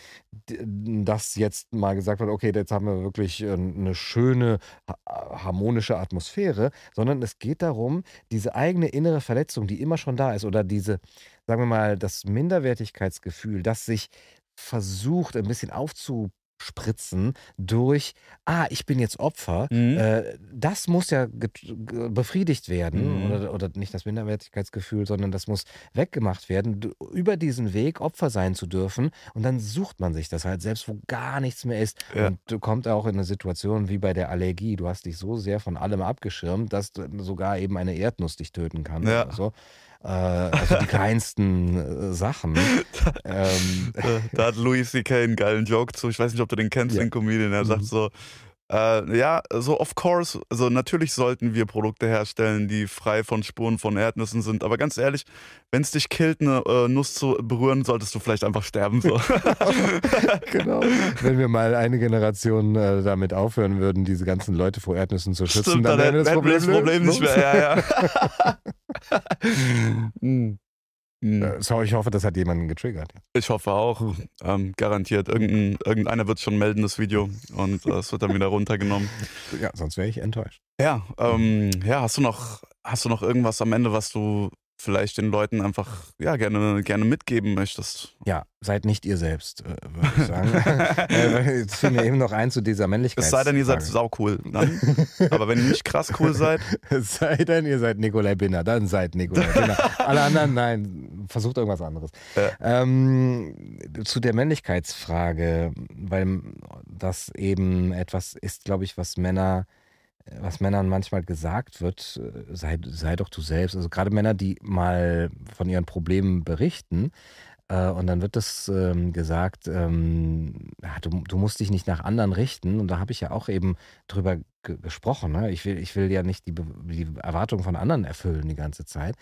dass jetzt mal gesagt wird, okay, jetzt haben wir wirklich äh, eine schöne, harmonische Atmosphäre, sondern es geht darum, diese eigene innere Verletzung, die immer schon da ist, oder diese, sagen wir mal, das Minderwertigkeitsgefühl, das sich versucht, ein bisschen aufzubauen spritzen durch, ah, ich bin jetzt Opfer. Mhm. Äh, das muss ja befriedigt werden. Mhm. Oder, oder nicht das Minderwertigkeitsgefühl, sondern das muss weggemacht werden, über diesen Weg Opfer sein zu dürfen. Und dann sucht man sich das halt selbst, wo gar nichts mehr ist. Ja. Und du kommst auch in eine Situation wie bei der Allergie. Du hast dich so sehr von allem abgeschirmt, dass sogar eben eine Erdnuss dich töten kann. Ja. So. Äh, also die kleinsten äh, Sachen. ähm, da, da, hat Louis C.K. einen geilen Joke zu. Ich weiß nicht, ob du den kennst, ja. den Comedian. Er mhm. sagt so, äh, ja, so of course, also natürlich sollten wir Produkte herstellen, die frei von Spuren von Erdnüssen sind. Aber ganz ehrlich, wenn es dich killt, eine äh, Nuss zu berühren, solltest du vielleicht einfach sterben. So. genau. Wenn wir mal eine Generation äh, damit aufhören würden, diese ganzen Leute vor Erdnüssen zu schützen, Stimmt, dann, dann wäre das Problem, das Problem nicht mehr. Ja, ja. hm. Hm. Äh, so, ich hoffe, das hat jemanden getriggert. Ich hoffe auch. Ähm, garantiert. Irgendein, irgendeiner wird schon melden, das Video. Und äh, es wird dann wieder runtergenommen. Ja, sonst wäre ich enttäuscht. Ja, ähm, ja, hast du noch, hast du noch irgendwas am Ende, was du vielleicht den Leuten einfach ja, gerne, gerne mitgeben möchtest. Ja, seid nicht ihr selbst, äh, würde ich sagen. Jetzt fiel mir eben noch ein zu dieser Männlichkeit. Es sei denn, ihr seid sau cool. Dann. Aber wenn ihr nicht krass cool seid. Es sei denn, ihr seid Nikolai Binner, dann seid Nikolai Binner. Alle anderen, nein, versucht irgendwas anderes. Ja. Ähm, zu der Männlichkeitsfrage, weil das eben etwas ist, glaube ich, was Männer was Männern manchmal gesagt wird, äh, sei, sei doch du selbst. Also gerade Männer, die mal von ihren Problemen berichten, äh, und dann wird das ähm, gesagt, ähm, ja, du, du musst dich nicht nach anderen richten. Und da habe ich ja auch eben drüber gesprochen. Ne? Ich, will, ich will ja nicht die, die Erwartungen von anderen erfüllen die ganze Zeit.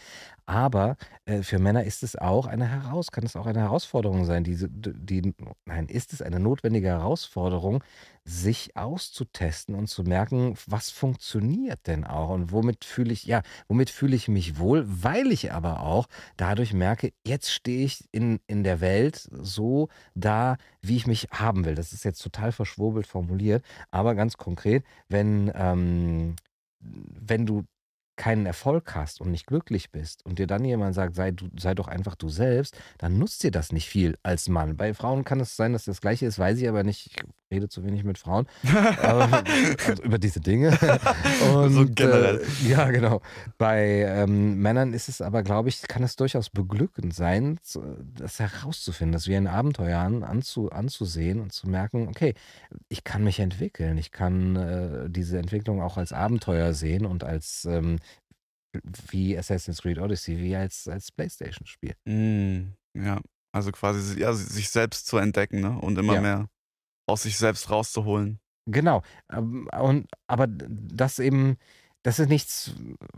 Aber äh, für Männer ist es auch eine Heraus, kann es auch eine Herausforderung sein. Diese, die, nein, ist es eine notwendige Herausforderung, sich auszutesten und zu merken, was funktioniert denn auch und womit fühle ich, ja, womit fühle ich mich wohl, weil ich aber auch dadurch merke, jetzt stehe ich in, in der Welt so da, wie ich mich haben will. Das ist jetzt total verschwurbelt formuliert, aber ganz konkret, wenn, ähm, wenn du keinen Erfolg hast und nicht glücklich bist und dir dann jemand sagt, sei, du, sei doch einfach du selbst, dann nutzt dir das nicht viel als Mann. Bei Frauen kann es sein, dass das Gleiche ist, weiß ich aber nicht. Ich rede zu wenig mit Frauen aber, also über diese Dinge. Und, so generell. Äh, ja, genau. Bei ähm, Männern ist es aber, glaube ich, kann es durchaus beglückend sein, das herauszufinden, das wie ein Abenteuer an, anzu, anzusehen und zu merken, okay, ich kann mich entwickeln. Ich kann äh, diese Entwicklung auch als Abenteuer sehen und als ähm, wie Assassin's Creed Odyssey, wie als, als Playstation-Spiel. Mm, ja, also quasi ja, sich selbst zu entdecken ne? und immer ja. mehr aus sich selbst rauszuholen. Genau. Ähm, und, aber das eben, das ist nichts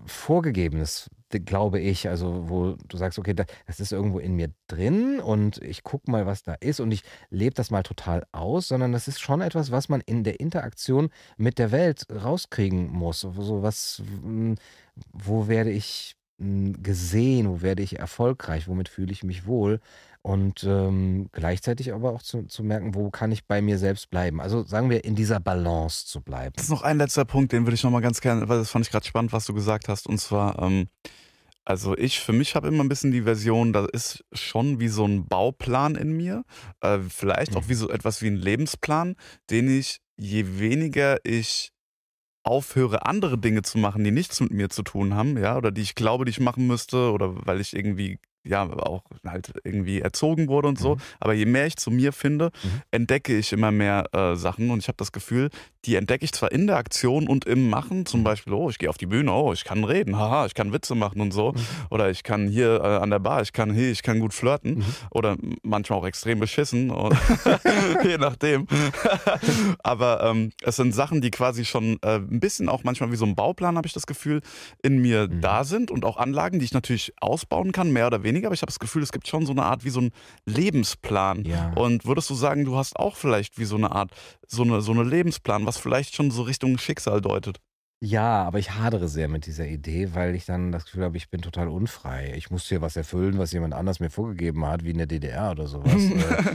Vorgegebenes, glaube ich. Also, wo du sagst, okay, das ist irgendwo in mir drin und ich gucke mal, was da ist und ich lebe das mal total aus, sondern das ist schon etwas, was man in der Interaktion mit der Welt rauskriegen muss. So was, hm, wo werde ich hm, gesehen, wo werde ich erfolgreich, womit fühle ich mich wohl und ähm, gleichzeitig aber auch zu, zu merken, wo kann ich bei mir selbst bleiben. Also sagen wir, in dieser Balance zu bleiben. Das ist noch ein letzter Punkt, den würde ich nochmal ganz gerne, weil das fand ich gerade spannend, was du gesagt hast. Und zwar, ähm, also ich für mich habe immer ein bisschen die Version, da ist schon wie so ein Bauplan in mir, äh, vielleicht mhm. auch wie so etwas wie ein Lebensplan, den ich, je weniger ich aufhöre, andere Dinge zu machen, die nichts mit mir zu tun haben, ja, oder die ich glaube, die ich machen müsste, oder weil ich irgendwie ja auch halt irgendwie erzogen wurde und so. Mhm. Aber je mehr ich zu mir finde, mhm. entdecke ich immer mehr äh, Sachen und ich habe das Gefühl, die entdecke ich zwar in der Aktion und im Machen, zum mhm. Beispiel, oh, ich gehe auf die Bühne, oh, ich kann reden, haha, ich kann Witze machen und so. Mhm. Oder ich kann hier äh, an der Bar, ich kann hier, ich kann gut flirten. Mhm. Oder manchmal auch extrem beschissen, je nachdem. Aber ähm, es sind Sachen, die quasi schon äh, ein bisschen auch manchmal wie so ein Bauplan, habe ich das Gefühl, in mir mhm. da sind und auch Anlagen, die ich natürlich ausbauen kann, mehr oder weniger. Aber ich habe das Gefühl, es gibt schon so eine Art wie so ein Lebensplan. Ja. Und würdest du sagen, du hast auch vielleicht wie so eine Art, so eine, so eine Lebensplan, was vielleicht schon so Richtung Schicksal deutet? Ja, aber ich hadere sehr mit dieser Idee, weil ich dann das Gefühl habe, ich bin total unfrei. Ich muss hier was erfüllen, was jemand anders mir vorgegeben hat, wie in der DDR oder sowas.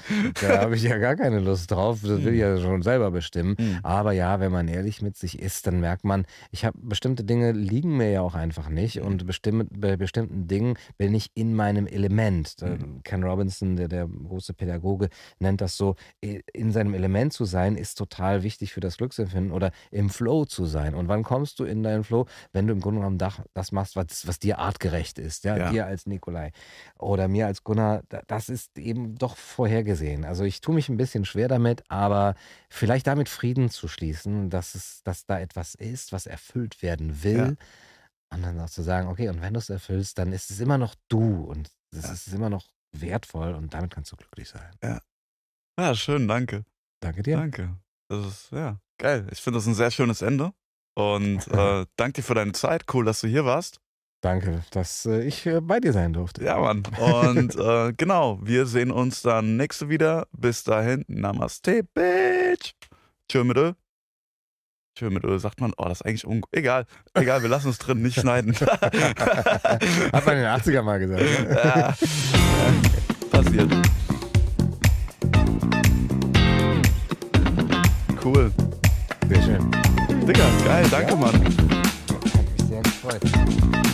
Äh, da habe ich ja gar keine Lust drauf. Das will ich ja schon selber bestimmen. Mhm. Aber ja, wenn man ehrlich mit sich ist, dann merkt man, ich habe bestimmte Dinge liegen mir ja auch einfach nicht und bestimm, bei bestimmten Dingen bin ich in meinem Element. Mhm. Ken Robinson, der, der große Pädagoge, nennt das so, in seinem Element zu sein, ist total wichtig für das Glücksempfinden oder im Flow zu sein. Und wann kommst du in deinen Flow, wenn du im Grunde genommen das machst, was, was dir artgerecht ist. Ja? ja? Dir als Nikolai oder mir als Gunnar, das ist eben doch vorhergesehen. Also ich tue mich ein bisschen schwer damit, aber vielleicht damit Frieden zu schließen, dass, es, dass da etwas ist, was erfüllt werden will. Ja. Und dann auch zu sagen, okay, und wenn du es erfüllst, dann ist es immer noch du und es ja. ist immer noch wertvoll und damit kannst du glücklich sein. Ja. Ja, schön, danke. Danke dir. Danke. Das ist, ja, geil. Ich finde das ein sehr schönes Ende. Und äh, danke dir für deine Zeit. Cool, dass du hier warst. Danke, dass äh, ich äh, bei dir sein durfte. Ja, Mann. Und äh, genau, wir sehen uns dann nächste wieder. Bis dahin, Namaste, Bitch. Tschö mit Ö. Tschö mit Ö, sagt man. Oh, das ist eigentlich un Egal, egal, wir lassen es drin, nicht schneiden. Hat man in den 80er mal gesagt. Ne? ja. Passiert. Cool. Digga, geil, danke, ja. Mann. Hat mich sehr gefreut.